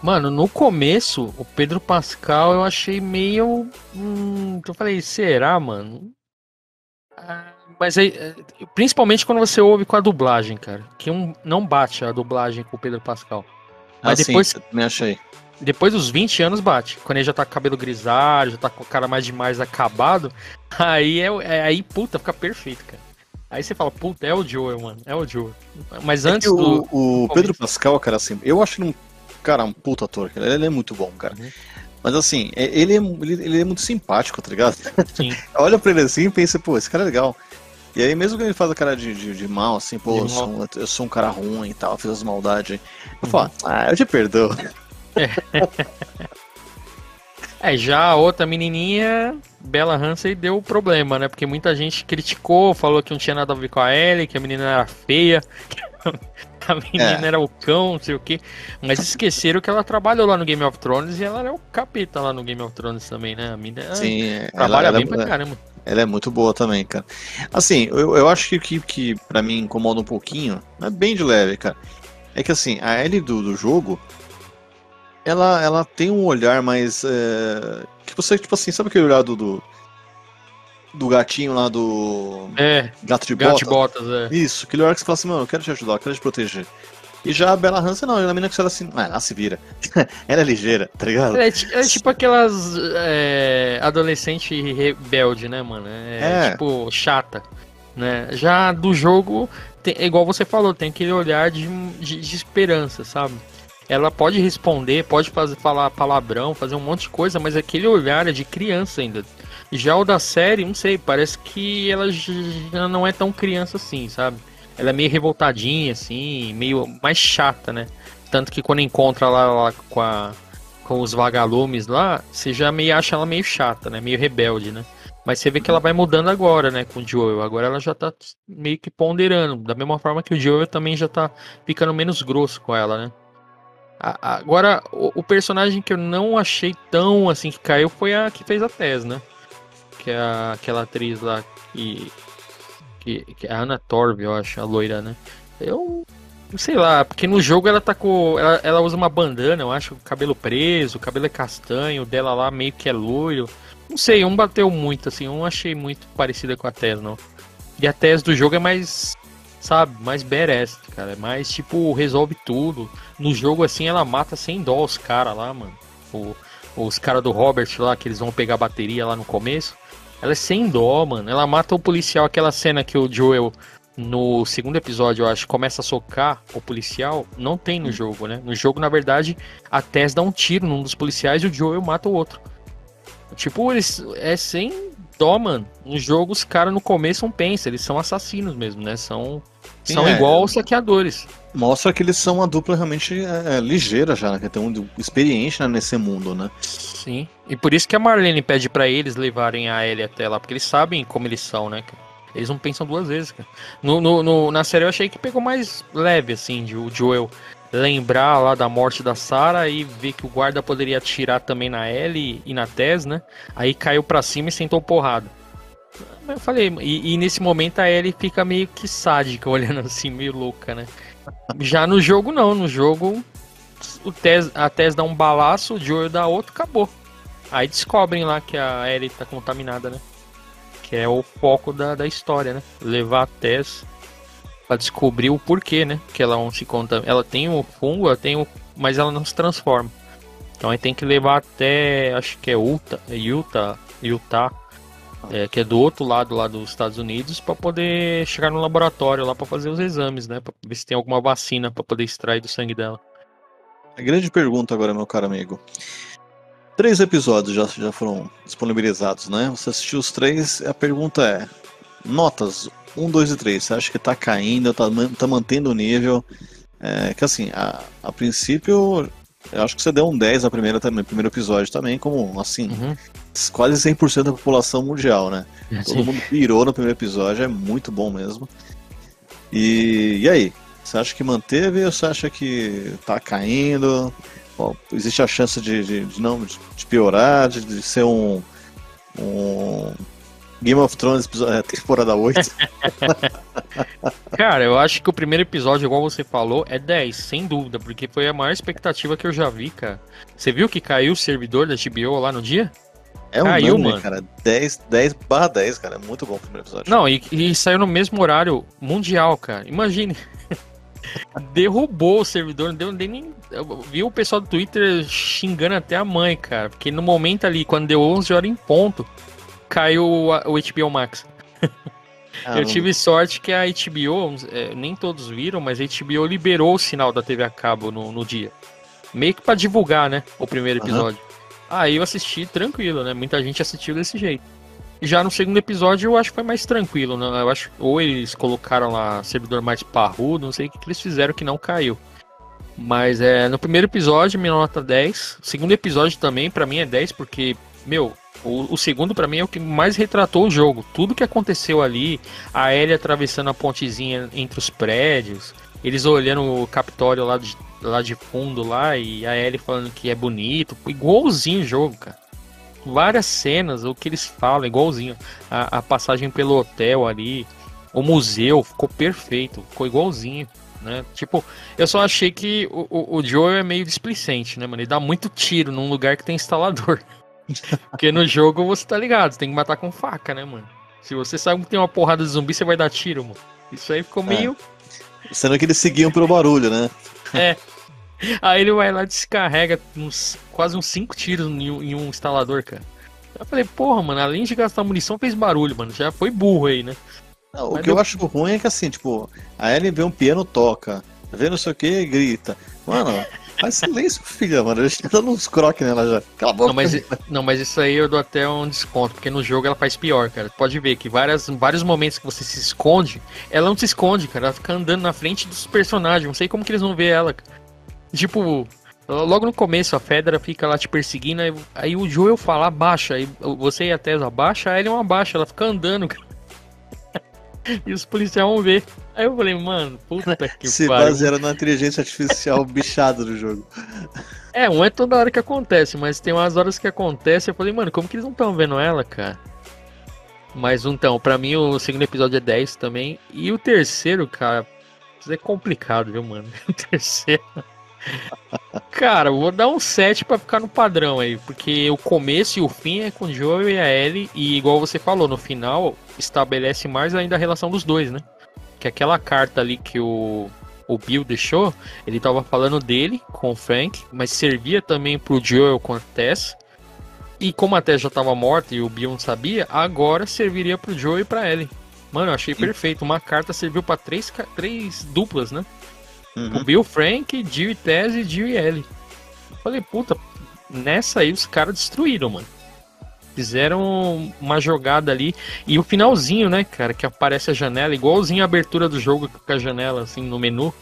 Mano, no começo, o Pedro Pascal eu achei meio. Hum, eu falei, será, mano? Ah, mas aí, é, principalmente quando você ouve com a dublagem, cara. Que um, não bate a dublagem com o Pedro Pascal. Mas ah, depois. Sim, me achei. Depois dos 20 anos bate. Quando ele já tá com cabelo grisalho, já tá com o cara mais demais acabado. (laughs) Aí é, é aí, puta, fica perfeito, cara. Aí você fala, puta, é o Joel, mano. É o Joel. Mas é antes é do. O, o Pedro Pascal, cara, assim, eu acho que não cara, um puta ator. Ele é muito bom, cara. Uhum. Mas assim, é, ele é, ele, é muito simpático, tá ligado? Sim. (laughs) Olha pra ele assim e pensa, pô, esse cara é legal. E aí, mesmo que ele faz a cara de, de, de mal, assim, pô, eu sou, um, eu sou, um, cara ruim e tal, fiz as maldades. Eu uhum. falo, ah, eu te perdoo. É. (laughs) é, já a outra menininha, Bella Hansen, deu problema, né? Porque muita gente criticou, falou que não tinha nada a ver com a Ellie, que a menina era feia a menina é. era o cão, não sei o que. Mas esqueceram que ela trabalhou lá no Game of Thrones e ela era o capeta lá no Game of Thrones também, né? A menina Sim, trabalha ela, bem ela, pra caramba. Ela é muito boa também, cara. Assim, eu, eu acho que o que, que pra mim incomoda um pouquinho, é bem de leve, cara. É que assim, a Ellie do, do jogo, ela, ela tem um olhar mais. É, que você, tipo assim, sabe aquele olhar do, do do gatinho lá do. É. Gato de gato botas. botas é. Isso, aquele hora que você fala assim, mano, eu quero te ajudar, eu quero te proteger. E já a Bela Hansen, não, ela é menina que ela assim, ah, ela se vira. (laughs) ela é ligeira, tá ligado? É, é tipo aquelas é, adolescente rebelde, né, mano? É, é, tipo, chata. Né? Já do jogo, tem, é igual você falou, tem aquele olhar de, de, de esperança, sabe? Ela pode responder, pode fazer, falar palavrão, fazer um monte de coisa, mas aquele olhar é de criança ainda. Já o da série, não sei, parece que ela já não é tão criança assim, sabe? Ela é meio revoltadinha, assim, meio mais chata, né? Tanto que quando encontra lá, lá com, a, com os vagalumes lá, você já meio acha ela meio chata, né? Meio rebelde, né? Mas você vê que ela vai mudando agora, né, com o Joel. Agora ela já tá meio que ponderando. Da mesma forma que o Joel também já tá ficando menos grosso com ela, né? Agora, o, o, personagem que eu não achei tão assim que caiu foi a que fez a Tess, né? Que é a, aquela atriz lá que, que, que. é a Ana Torv, eu acho, a loira, né? Eu. Sei lá, porque no jogo ela tá com. Ela, ela usa uma bandana, eu acho, cabelo preso, o cabelo é castanho, dela lá meio que é loiro. Não sei, um bateu muito, assim, um achei muito parecida com a Tess, não. E a Tess do jogo é mais sabe? Mais badass, cara. É mais, tipo, resolve tudo. No jogo, assim, ela mata sem dó os caras lá, mano. O, os caras do Robert lá, que eles vão pegar a bateria lá no começo. Ela é sem dó, mano. Ela mata o policial. Aquela cena que o Joel, no segundo episódio, eu acho, começa a socar o policial. Não tem no jogo, né? No jogo, na verdade, a Tess dá um tiro num dos policiais e o Joel mata o outro. Tipo, eles é sem dó, mano. No jogo, os caras no começo não pensam, eles são assassinos mesmo, né? São, Sim, são é, igual os saqueadores. Mostra que eles são uma dupla realmente é, é ligeira já, né? Que tem um experiente né, nesse mundo, né? Sim. E por isso que a Marlene pede para eles levarem a Ellie até lá, porque eles sabem como eles são, né? Eles não pensam duas vezes, cara. No, no, no, na série eu achei que pegou mais leve, assim, de o Joel lembrar lá da morte da Sarah e ver que o guarda poderia atirar também na Ellie e na Tess, né? Aí caiu pra cima e sentou porrada. Eu falei, e, e, nesse momento a Ellie fica meio que sádica, (laughs) olhando assim, meio louca, né? Já no jogo não, no jogo o Tess, a Tess dá um balaço, o Joel dá outro, acabou. Aí descobrem lá que a Ellie tá contaminada, né? Que é o foco da, da história, né? Levar a Tess para descobrir o porquê, né? Que ela não se conta, ela tem o fungo, ela tem o, mas ela não se transforma. Então aí tem que levar até, acho que é Utah, Utah, Utah, é, que é do outro lado lá dos Estados Unidos, para poder chegar no laboratório lá para fazer os exames, né? Para ver se tem alguma vacina para poder extrair do sangue dela. A grande pergunta agora, meu caro amigo. Três episódios já, já foram disponibilizados, né? Você assistiu os três, a pergunta é: notas 1, 2 e 3, você acha que tá caindo, tá, tá mantendo o nível? É, que assim, a, a princípio, eu acho que você deu um 10 na primeira, também, primeiro episódio também, como assim, uhum. quase 100% da população mundial, né? (laughs) Sim. Todo mundo pirou no primeiro episódio, é muito bom mesmo. E, e aí? Você acha que manteve ou você acha que tá caindo? Bom, existe a chance de, de, de não de piorar, de, de ser um, um Game of Thrones, é, temporada 8. (laughs) cara, eu acho que o primeiro episódio, igual você falou, é 10, sem dúvida, porque foi a maior expectativa que eu já vi, cara. Você viu que caiu o servidor da HBO lá no dia? É um Caiu, nome, mano. cara. 10, 10 barra 10, cara. É muito bom o primeiro episódio. Não, e, e saiu no mesmo horário mundial, cara. Imagine. (laughs) Derrubou o servidor, não deu, nem. Viu o pessoal do Twitter xingando até a mãe, cara. Porque no momento ali, quando deu 11 horas em ponto, caiu o, o HBO Max. (laughs) Ah, eu tive sorte que a HBO, é, nem todos viram, mas a HBO liberou o sinal da TV a cabo no, no dia. Meio que pra divulgar, né? O primeiro episódio. Uhum. Aí eu assisti tranquilo, né? Muita gente assistiu desse jeito. Já no segundo episódio eu acho que foi mais tranquilo, né? Eu acho ou eles colocaram lá servidor mais parrudo, não sei o que, eles fizeram que não caiu. Mas é, no primeiro episódio, minha nota 10. O segundo episódio também, para mim, é 10, porque, meu, o, o segundo, para mim, é o que mais retratou o jogo. Tudo que aconteceu ali, a Ellie atravessando a pontezinha entre os prédios, eles olhando o Capitólio lá de, lá de fundo lá, e a Ellie falando que é bonito. Igualzinho o jogo, cara. Várias cenas, o que eles falam, igualzinho. A, a passagem pelo hotel ali, o museu, ficou perfeito, ficou igualzinho. Né? Tipo, eu só achei que o, o, o Joe é meio displicente, né, mano? Ele dá muito tiro num lugar que tem instalador. (laughs) Porque no jogo você tá ligado, você tem que matar com faca, né, mano? Se você sabe que tem uma porrada de zumbi, você vai dar tiro, mano. Isso aí ficou é. meio. Sendo que eles seguiam pelo barulho, né? É. Aí ele vai lá e descarrega uns, quase uns 5 tiros em um, instalador, cara. Eu falei, porra, mano, além de gastar munição, fez barulho, mano. Já foi burro aí, né? Não, o Mas que eu... eu acho ruim é que assim, tipo, a Ellie vê um piano toca, vê não sei o que grita. Mano, Faz silêncio, filha, mano. Eu já dando uns croques nela já. Cala a boca. Não mas, não, mas isso aí eu dou até um desconto, porque no jogo ela faz pior, cara. Pode ver que várias, vários momentos que você se esconde, ela não se esconde, cara. Ela fica andando na frente dos personagens. Não sei como que eles vão ver ela. Tipo, logo no começo a Fedra fica lá te perseguindo, aí, aí o Joel fala abaixa, aí você e a Tessa abaixa, aí ele não abaixa, ela fica andando, cara. E os policiais vão ver. Aí eu falei, mano, puta (laughs) que Se pariu. basearam na inteligência artificial (laughs) bichada do jogo. É, não é toda hora que acontece, mas tem umas horas que acontece. Eu falei, mano, como que eles não estão vendo ela, cara? Mas então, pra mim o segundo episódio é 10 também. E o terceiro, cara, é complicado, viu, mano? (laughs) O terceiro. Cara, eu vou dar um 7 pra ficar no padrão aí, porque o começo e o fim é com o Joel e a Ellie, e igual você falou, no final estabelece mais ainda a relação dos dois, né? Que aquela carta ali que o, o Bill deixou, ele tava falando dele com o Frank, mas servia também pro Joel com a Tess. E como a Tess já tava morta e o Bill não sabia, agora serviria pro Joel e pra Ellie. Mano, eu achei perfeito. Uma carta serviu pra três, três duplas, né? O Bill, Frank, Jill e Tess e Jill e Ellie. Eu falei, puta, nessa aí os caras destruíram, mano. Fizeram uma jogada ali. E o finalzinho, né, cara, que aparece a janela, igualzinho a abertura do jogo com a janela, assim, no menu.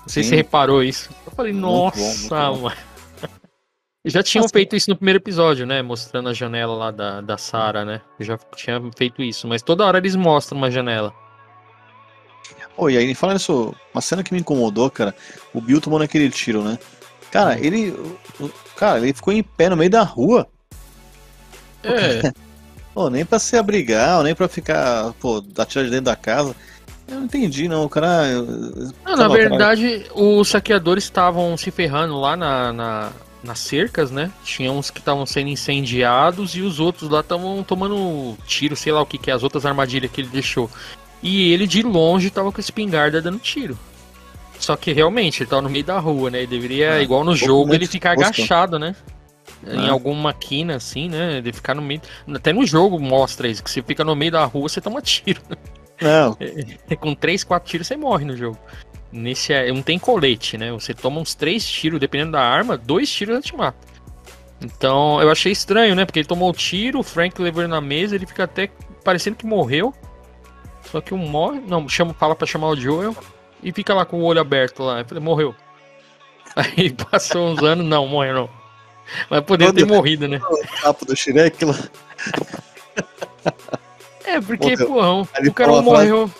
Não sei se Sim. você reparou isso. Eu falei, Muito bom, nossa, muito bom. mano. (laughs) Já tinham Assim- feito isso no primeiro episódio, né? Mostrando a janela lá da, da Sarah, né? Já tinha feito isso. Mas toda hora eles mostram uma janela. Pô, e aí, falando isso, uma cena que me incomodou, cara, o Bill tomando aquele tiro, né? Cara, ele. o- o- Cara, ele ficou em pé no meio da rua. É. (laughs) Pô, nem pra se abrigar, nem pra ficar, pô, atirar de dentro da casa. Eu não entendi, não. O cara. Não, na lá, o cara- verdade, os saqueadores estavam se ferrando lá na, na- nas cercas, né? Tinha uns que estavam sendo incendiados e os outros lá estavam tomando tiro, sei lá o que que é, as outras armadilhas que ele deixou. E ele de longe tava com a espingarda dando tiro. Só que realmente, ele tava no meio da rua, né? Ele deveria, Ah, igual no pouco jogo, ele ficar exposto. agachado, né? Em Ah. alguma quina, assim, né? Ele ficar no meio. Até no jogo mostra isso, que você fica no meio da rua, você toma tiro. Não, (laughs) Com 3, 4 tiros você morre no jogo. Nesse é- não tem colete, né? Você toma uns 3 tiros, dependendo da arma, dois tiros já te mata. Então eu achei estranho, né? Porque ele tomou o tiro, o Frank levou ele na mesa, ele fica até parecendo que morreu. Só que um morre. Não, chama, fala pra chamar o Joel e fica lá com o olho aberto lá. Eu falei, morreu. (laughs) Aí passou uns anos, não, morreu não. Mas poderia ter morrido, né? o papo do Shrek lá. É, porque, porra, o cara morreu.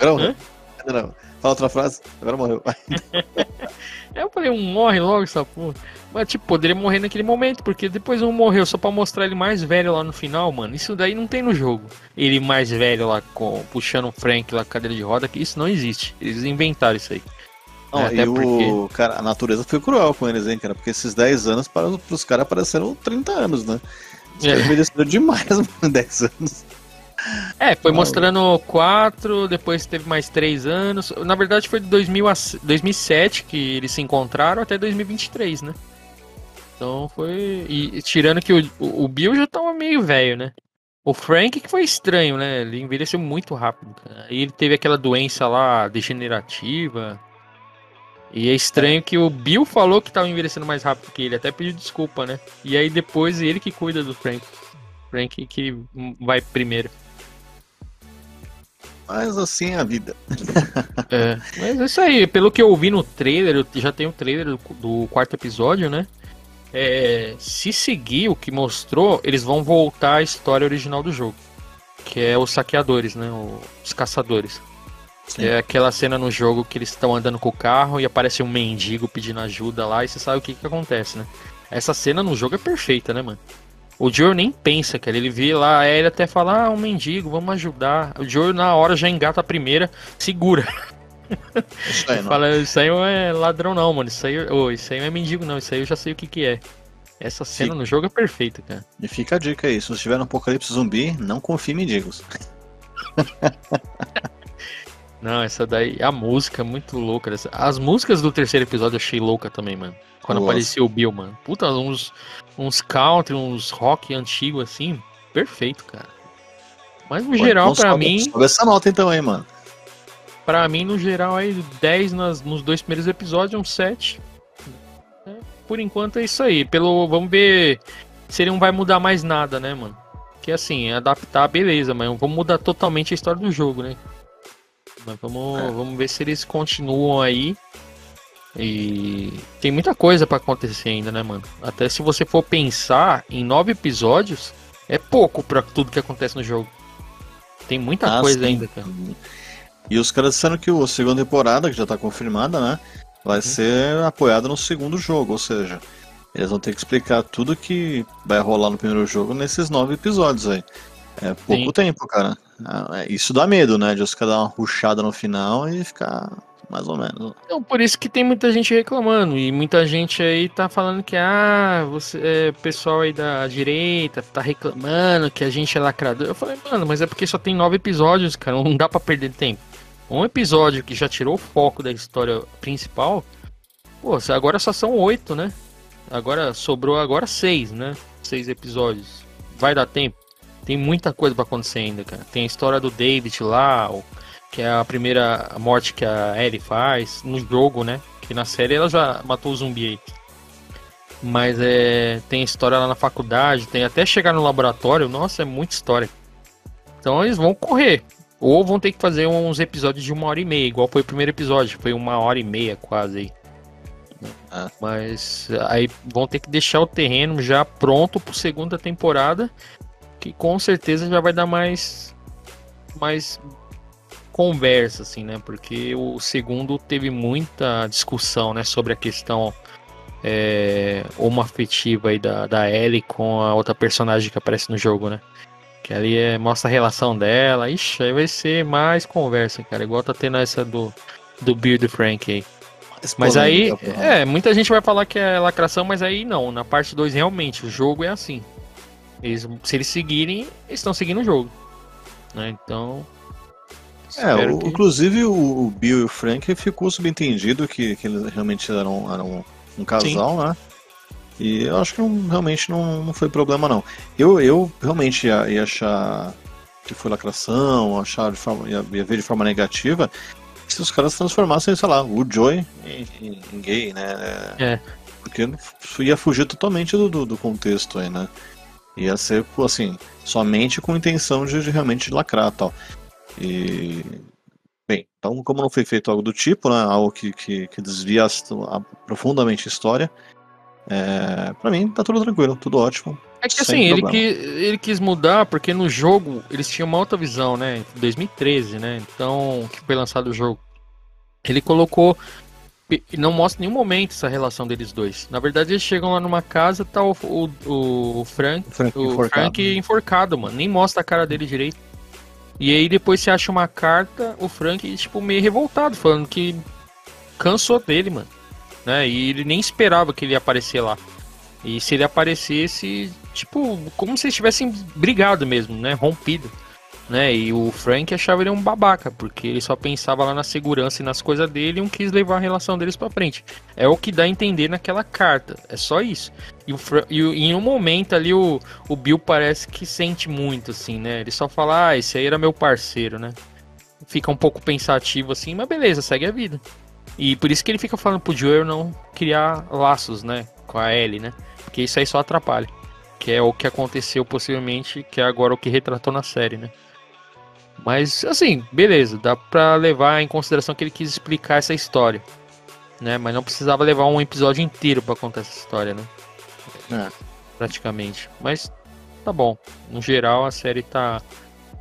Morreu. Ainda não. Fala outra frase. Agora morreu. (laughs) Eu falei, um morre logo essa porra. Mas, tipo, poderia morrer naquele momento, porque depois um morreu só pra mostrar ele mais velho lá no final, mano. Isso daí não tem no jogo. Ele mais velho lá, com, puxando o Frank lá com a cadeira de roda, que isso não existe. Eles inventaram isso aí. Não, É, e o. Cara, a natureza foi cruel com eles, hein, cara? Porque esses 10 anos para pros caras pareceram 30 anos, né? Os É. demais, (laughs) mano, 10 anos. É, foi mostrando quatro, depois teve mais três anos. Na verdade foi de 2000 a 2007 que eles se encontraram até 2023, né? Então foi. E, tirando que o, o o Bill já tava meio velho, né? O Frank que foi estranho, né? Ele envelheceu muito rápido. Cara. E ele teve aquela doença lá degenerativa. E é estranho que o Bill falou que tava envelhecendo mais rápido que ele, até pediu desculpa, né? E aí depois ele que cuida do Frank. Frank que vai primeiro. Mas assim é a vida. (laughs) É, mas é isso aí, pelo que eu vi no trailer, já tenho o trailer do, do quarto episódio, né? É, se seguir o que mostrou, eles vão voltar à história original do jogo. Que é os saqueadores, né? Os caçadores. Sim. É aquela cena no jogo que eles estão andando com o carro e aparece um mendigo pedindo ajuda lá e você sabe o que, que acontece, né? Essa cena no jogo é perfeita, né, mano? O Joe nem pensa, cara. Ele vê lá, ele até fala, ah, um mendigo, vamos ajudar. O Joe na hora já engata a primeira, segura. (laughs) Isso aí, não. Fala, isso aí não é ladrão não, mano. Isso aí, ô, isso aí não é mendigo não, isso aí eu já sei o que que é. Essa cena Sim. no jogo é perfeita, cara. E fica a dica aí: se você estiver no apocalipse zumbi, não confie em mendigos. (laughs) Não, essa daí, a música é muito louca. essa- As músicas do terceiro episódio eu achei louca também, mano. Quando Nossa. apareceu o Bill, mano. Puta, uns, uns country, uns rock antigo assim, perfeito, cara. Mas no Pô, geral, então pra sobe- mim, sobe essa nota então aí, mano. Pra mim, no geral, aí 10 nas, nos dois primeiros episódios, um 7. É, Por enquanto é isso aí. Pelo, vamos ver se ele não vai mudar mais nada, né, mano? Que assim, adaptar, beleza, mas não vamos mudar totalmente a história do jogo, né? Mas vamos, É. vamos ver se eles continuam aí. E tem muita coisa pra acontecer ainda, né, mano? Até se você for pensar em nove episódios, é pouco pra tudo que acontece no jogo. Tem muita ah, coisa sim. ainda, cara. E os caras disseram que a segunda temporada, que já tá confirmada, né? Vai uhum. ser apoiada no segundo jogo, ou seja, eles vão ter que explicar tudo que vai rolar no primeiro jogo nesses nove episódios aí. É pouco Sim. tempo, cara. Ah, é, isso dá medo, né? De os caras dar uma ruchada no final e ficar mais ou menos. Então, por isso que tem muita gente reclamando. E muita gente aí tá falando que, ah, você, é, pessoal aí da direita tá reclamando que a gente é lacrador. Eu falei, mano, mas é porque só tem nove episódios, cara. Não dá pra perder tempo. Um episódio que já tirou o foco da história principal, pô, agora só são oito, né? Agora sobrou agora seis, né? Seis episódios. Vai dar tempo? Tem muita coisa para acontecer ainda, cara. Tem a história do David lá, que é a primeira morte que a Ellie faz no jogo, né? Que na série ela já matou o zumbi aí. Mas é, tem história lá na faculdade, tem até chegar no laboratório. Nossa, é muita história. Então eles vão correr. Ou vão ter que fazer uns episódios de uma hora e meia, igual foi o primeiro episódio, foi uma hora e meia quase aí. Ah. Mas aí vão ter que deixar o terreno já pronto para segunda temporada, que com certeza já vai dar mais mais conversa assim, né? Porque o segundo teve muita discussão, né, sobre a questão é, uma afetiva aí da, da Ellie com a outra personagem que aparece no jogo, né? Que ali é, mostra a relação dela. Ixi, aí vai ser mais conversa, cara. Igual tá tendo essa do, do Bill do Frank aí. Mas aí, é, muita gente vai falar que é lacração, mas aí não. Na parte 2, realmente, o jogo é assim. Eles, se eles seguirem, eles estão seguindo o jogo. Né? Então. É, o, que... inclusive o, Bill e o Frank ficou subentendido que, que eles realmente eram, eram um casal, Sim. né? E eu acho que não, realmente não, não foi problema, não. Eu, eu realmente ia, ia achar que foi lacração, achar de forma, ia, ia ver de forma negativa se os caras transformassem, sei lá, o Joy em, em, em gay, né? É. Porque ia fugir totalmente do, do, do, contexto aí, né? Ia ser, assim, somente com intenção de, de realmente lacrar tal. E. Bem, então, como não foi feito algo do tipo, né? Algo que, que, que desvia profundamente a história, é, pra mim tá tudo tranquilo, tudo ótimo. É que assim, ele, que, ele quis mudar porque no jogo eles tinham uma outra visão, né? 2013, né? Então, que foi lançado o jogo. Ele colocou. Não mostra em nenhum momento essa relação deles dois. Na verdade, eles chegam lá numa casa, tá o, o, o Frank, Frank, o enforcado. Frank enforcado, mano. Nem mostra a cara dele direito. E aí depois você acha uma carta, o Frank, tipo, meio revoltado, falando que cansou dele, mano né? E ele nem esperava que ele ia aparecer lá. E se ele aparecesse, tipo, como se eles tivessem brigado mesmo, né? Rompido. Né? E o Frank achava ele um babaca, porque ele só pensava lá na segurança e nas coisas dele e não quis levar a relação deles para frente. É o que dá a entender naquela carta, é só isso. E, o e em um momento ali o, o Bill parece que sente muito, assim, né? Ele só fala, ah, esse aí era meu parceiro, né? Fica um pouco pensativo assim, mas beleza, segue a vida. E por isso que ele fica falando pro Joel não criar laços, né? Com a Ellie, né? Porque isso aí só atrapalha. Que é o que aconteceu possivelmente, que é agora o que retratou na série, né? Mas, assim, beleza, dá pra levar em consideração que ele quis explicar essa história. Né? Mas não precisava levar um episódio inteiro para contar essa história, né? É. Praticamente. Mas tá bom. No geral, a série tá,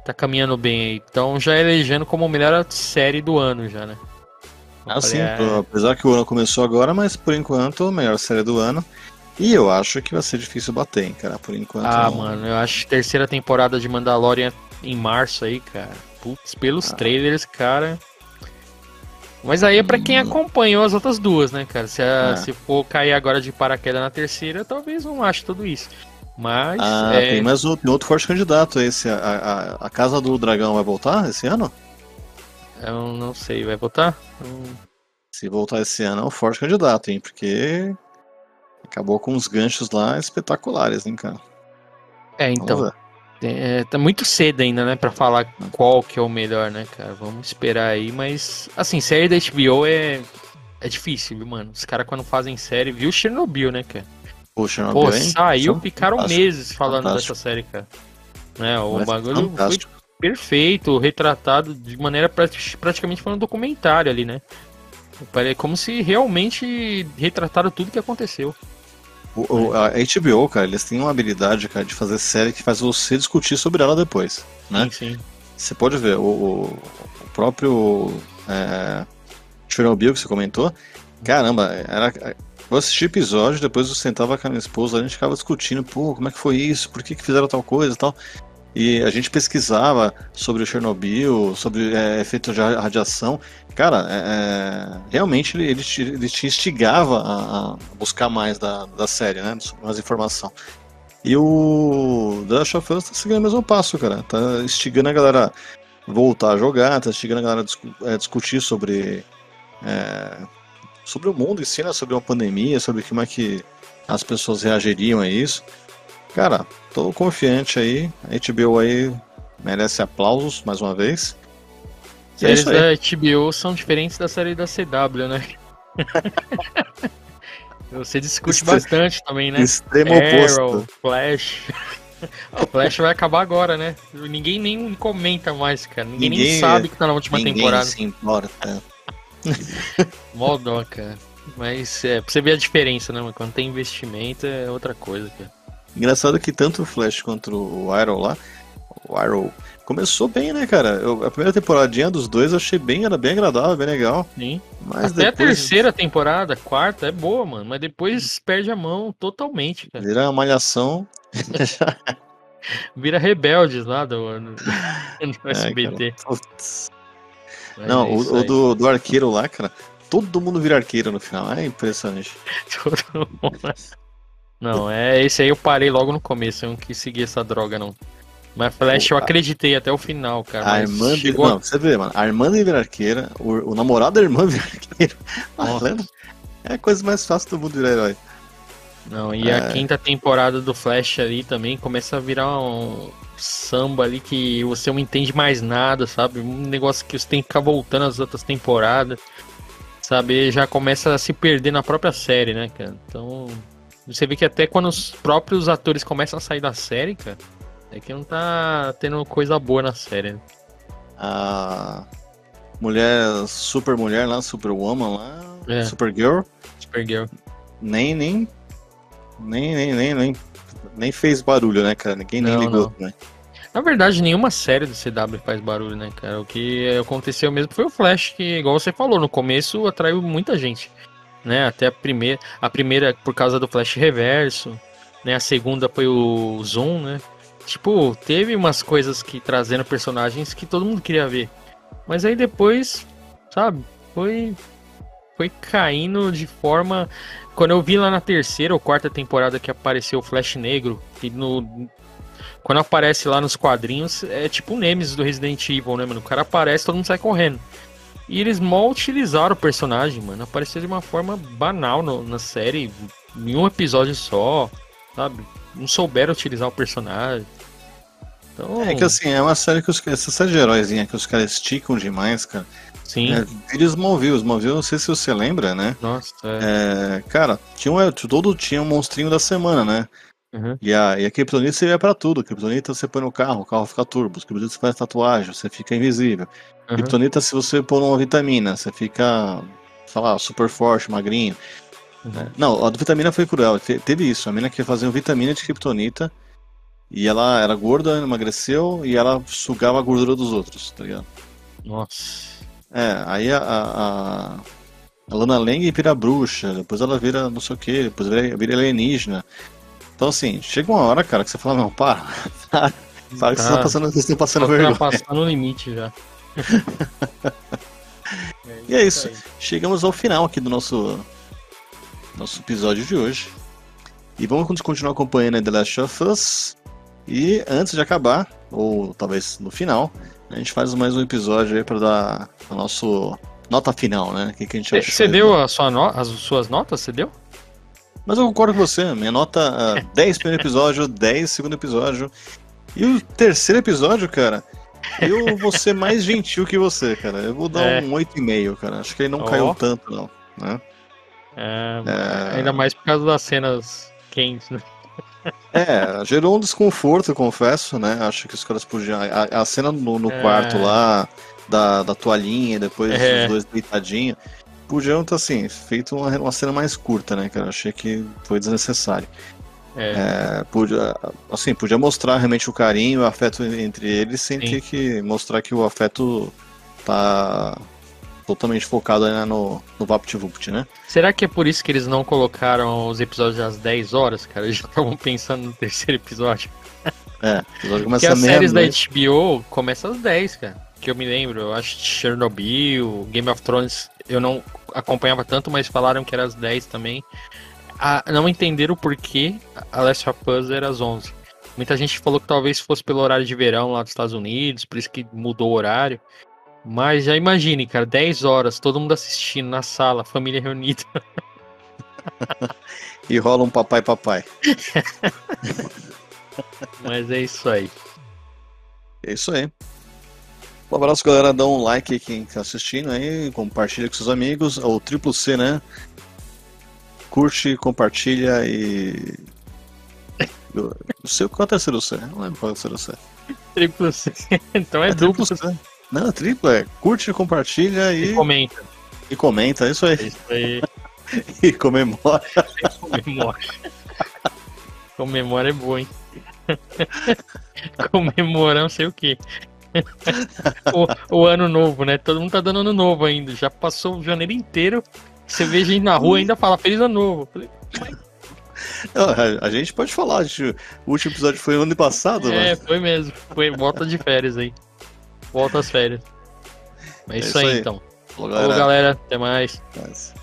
tá caminhando bem aí. Então já elegendo como a melhor série do ano já, né? Ah, sim, é... apesar que o ano começou agora, mas por enquanto, a melhor série do ano. E eu acho que vai ser difícil bater, hein, cara, por enquanto. Ah, não... mano, eu acho que terceira temporada de Mandalorian em março aí, cara. Putz, pelos ah. trailers, cara. Mas aí é pra quem hum. acompanhou as outras duas, né, cara? Se, a, é. se for cair agora de paraquedas na terceira, talvez não ache tudo isso. Mas. Ah, é... tem mais outro, outro forte candidato. Esse, a, a, a Casa do Dragão vai voltar esse ano? Eu não sei, vai votar? Se voltar esse ano é um forte candidato, hein? Porque acabou com uns ganchos lá espetaculares, hein, cara? É, então. É, tá muito cedo ainda, né, pra falar qual que é o melhor, né, cara? Vamos esperar aí, mas, assim, série da HBO é, é difícil, viu, mano? Os caras quando fazem série, viu Chernobyl, né, cara? Pô, Chernobyl, Pô, saiu, ficaram meses falando fantástico. dessa série, cara. Né, o mas bagulho foi perfeito, retratado de maneira praticamente falando um documentário ali, né? É como se realmente retrataram tudo que aconteceu. O, a HBO, cara, eles têm uma habilidade, cara, de fazer série que faz você discutir sobre ela depois, né? Sim, sim. você pode ver, o, o próprio é, Chernobyl que você comentou, caramba, era, eu assisti episódio, depois eu sentava com a minha esposa, a gente ficava discutindo, pô, como é que foi isso, por que, que fizeram tal coisa e tal. E a gente pesquisava sobre Chernobyl, sobre é, efeito de radiação. Cara, é, é realmente ele, ele, te, ele te instigava a, a, buscar mais da, da série, né? Mais informação. E o The Last of Us tá seguindo o mesmo passo, cara. Tá instigando a galera voltar a jogar, tá instigando a galera a discu é, discutir sobre. É, sobre o mundo em si, né? Sobre uma pandemia, sobre como é que as pessoas reagiriam a isso. Cara, tô confiante aí. A HBO aí merece aplausos mais uma vez. E é Séries da HBO são diferentes da série da CW, né? (laughs) Você discute bastante também, né? Extremo Arrow, oposto. Flash. (laughs) O Flash vai acabar agora, né? Ninguém nem comenta mais, cara. Ninguém, ninguém nem sabe que tá na última ninguém temporada. se importa. (laughs) Mó dó, cara. Mas é, pra você ver a diferença, né? Quando tem investimento é outra coisa, cara. Engraçado que tanto o Flash quanto o Arrow lá, o Arrow começou bem, né, cara? Eu, a primeira temporadinha dos dois eu achei bem, era bem agradável, bem legal. Sim. Mas Até depois... a terceira temporada, quarta, é boa, mano. Mas depois perde a mão totalmente, cara. Vira uma malhação. (laughs) Vira rebeldes lá do, no, (laughs) no SBT. É, Não, é o, o do, do arqueiro lá, cara, todo mundo vira arqueiro no final. É impressionante. (laughs) todo mundo. Não, é esse aí eu parei logo no começo, eu não quis seguir essa droga, não. Mas Flash eu acreditei até o final, cara. A irmã chegou... Não, você vê, mano. A irmã de arqueira, o, o namorado da irmã vira arqueiro. é a coisa mais fácil do mundo virar herói. Não, e é... a quinta temporada do Flash ali também começa a virar um samba ali que você não entende mais nada, sabe? Um negócio que você tem que ficar voltando às outras temporadas, sabe? Já começa a se perder na própria série, né, cara? Então, você vê que até quando os próprios atores começam a sair da série, cara, é que não tá tendo coisa boa na série. Né? A mulher, super mulher lá, Superwoman lá, é. Supergirl. Supergirl. Nem, nem, nem, nem, nem, nem, nem fez barulho, né, cara? Ninguém não, nem ligou, não. né? Na verdade, nenhuma série do CW faz barulho, né, cara? O que aconteceu mesmo foi o Flash, que, igual você falou, no começo atraiu muita gente né? Até a primeira, a primeira por causa do flash reverso, né? A segunda foi o zoom, né? Tipo, teve umas coisas que trazendo personagens que todo mundo queria ver. Mas aí depois, sabe, foi foi caindo de forma quando eu vi lá na terceira ou quarta temporada que apareceu o Flash Negro, que no quando aparece lá nos quadrinhos, é tipo o Nemesis do Resident Evil, né, mano? O cara aparece, todo mundo sai correndo. E eles mal utilizaram o personagem, mano. Apareceu de uma forma banal no, na série, em um episódio só, sabe? Não souberam utilizar o personagem. Então... É que assim, é uma série que os, essa série de heróizinha que os caras esticam demais, cara. Sim. É, vira Smallville. Smallville, não sei se você lembra, né? Nossa, é. é cara, tinha um, todo tinha um monstrinho da semana, né? Uhum. E, a, e a Kryptonita serve pra tudo. A Kryptonita você põe no carro, o carro fica turbo. Kryptonita você faz tatuagem, você fica invisível. Uhum. Kryptonita, se você pôr uma vitamina, você fica, sei lá, super forte, magrinho. Uhum. É, não, a vitamina foi cruel. Te, teve isso. A menina que fazia vitamina de Kryptonita. E ela era gorda, emagreceu e ela sugava a gordura dos outros, tá ligado? Nossa. É, aí a, a, a Lana Lang vira bruxa, depois ela vira não sei o que, depois vira, vira alienígena. Então, assim, chega uma hora, cara, que você fala, não, para. para. (laughs) Sabe que tá, você tá passando, vocês estão passando tá vergonha. passando o limite já. (laughs) e é isso. Chegamos ao final aqui do nosso, nosso episódio de hoje. E vamos continuar acompanhando The Last of Us. E antes de acabar, ou talvez no final, a gente faz mais um episódio aí para dar a nossa nota final, né? O que, que a gente achou. Você deu a sua no... as suas notas? Você deu? Mas eu concordo com você, minha nota (laughs) uh, 10 primeiro episódio, 10 segundo episódio. E o terceiro episódio, cara, eu vou ser mais gentil que você, cara. Eu vou dar é. um 8,5, cara. Acho que ele não oh. caiu tanto, não. Né? É, é... Ainda mais por causa das cenas quentes, né? É, gerou um desconforto, confesso, né? Acho que os caras podiam. A, a cena no, no é... quarto lá, da, da toalhinha, depois é. os dois deitadinhos podiam ter, assim, feito uma, uma cena mais curta, né, cara? Achei que foi desnecessário. É. É, podia, assim, podia mostrar realmente o carinho, o afeto entre eles, sem Sim. ter que mostrar que o afeto tá totalmente focado né, no, no VaptVupt, né? Será que é por isso que eles não colocaram os episódios às 10 horas, cara? Eles (laughs) já estavam pensando no terceiro episódio. É, o episódio Porque começa as séries da. HBO começam às 10, cara. Que eu me lembro, eu acho que Chernobyl, Game of Thrones, eu não acompanhava tanto, mas falaram que era às 10 também. Ah, não entenderam o porquê a Last of Us era às 11. Muita gente falou que talvez fosse pelo horário de verão lá dos Estados Unidos, por isso que mudou o horário. Mas já imagine, cara, 10 horas, todo mundo assistindo na sala, família reunida. (laughs) E rola um papai papai. (laughs) Mas é isso aí. É isso aí. Um abraço, galera. Dá um like aí quem tá assistindo aí, compartilha com seus amigos. O triplo C, né? Curte, compartilha e. O seu, qual é o terceiro C? Não lembro qual é o terceiro C. Triplo C. (laughs) Então é duplo C. C. Não, é triplo, é curte, compartilha E e, comenta. e comenta, é isso É aí. isso aí. (laughs) E comemora. (laughs) Comemora. Comemora é boa, hein? Comemorar não sei o quê. o, o ano novo, né? Todo mundo tá dando ano novo ainda. Já passou o janeiro inteiro. Você vê gente na rua e ainda fala Feliz Ano Novo. Falei, A, a gente pode falar, gente- o último episódio foi ano passado, É, mas foi mesmo. Foi volta de férias aí. Volta às férias. É isso, isso aí, aí. então. Falou, Falou, galera. Até mais. Mas-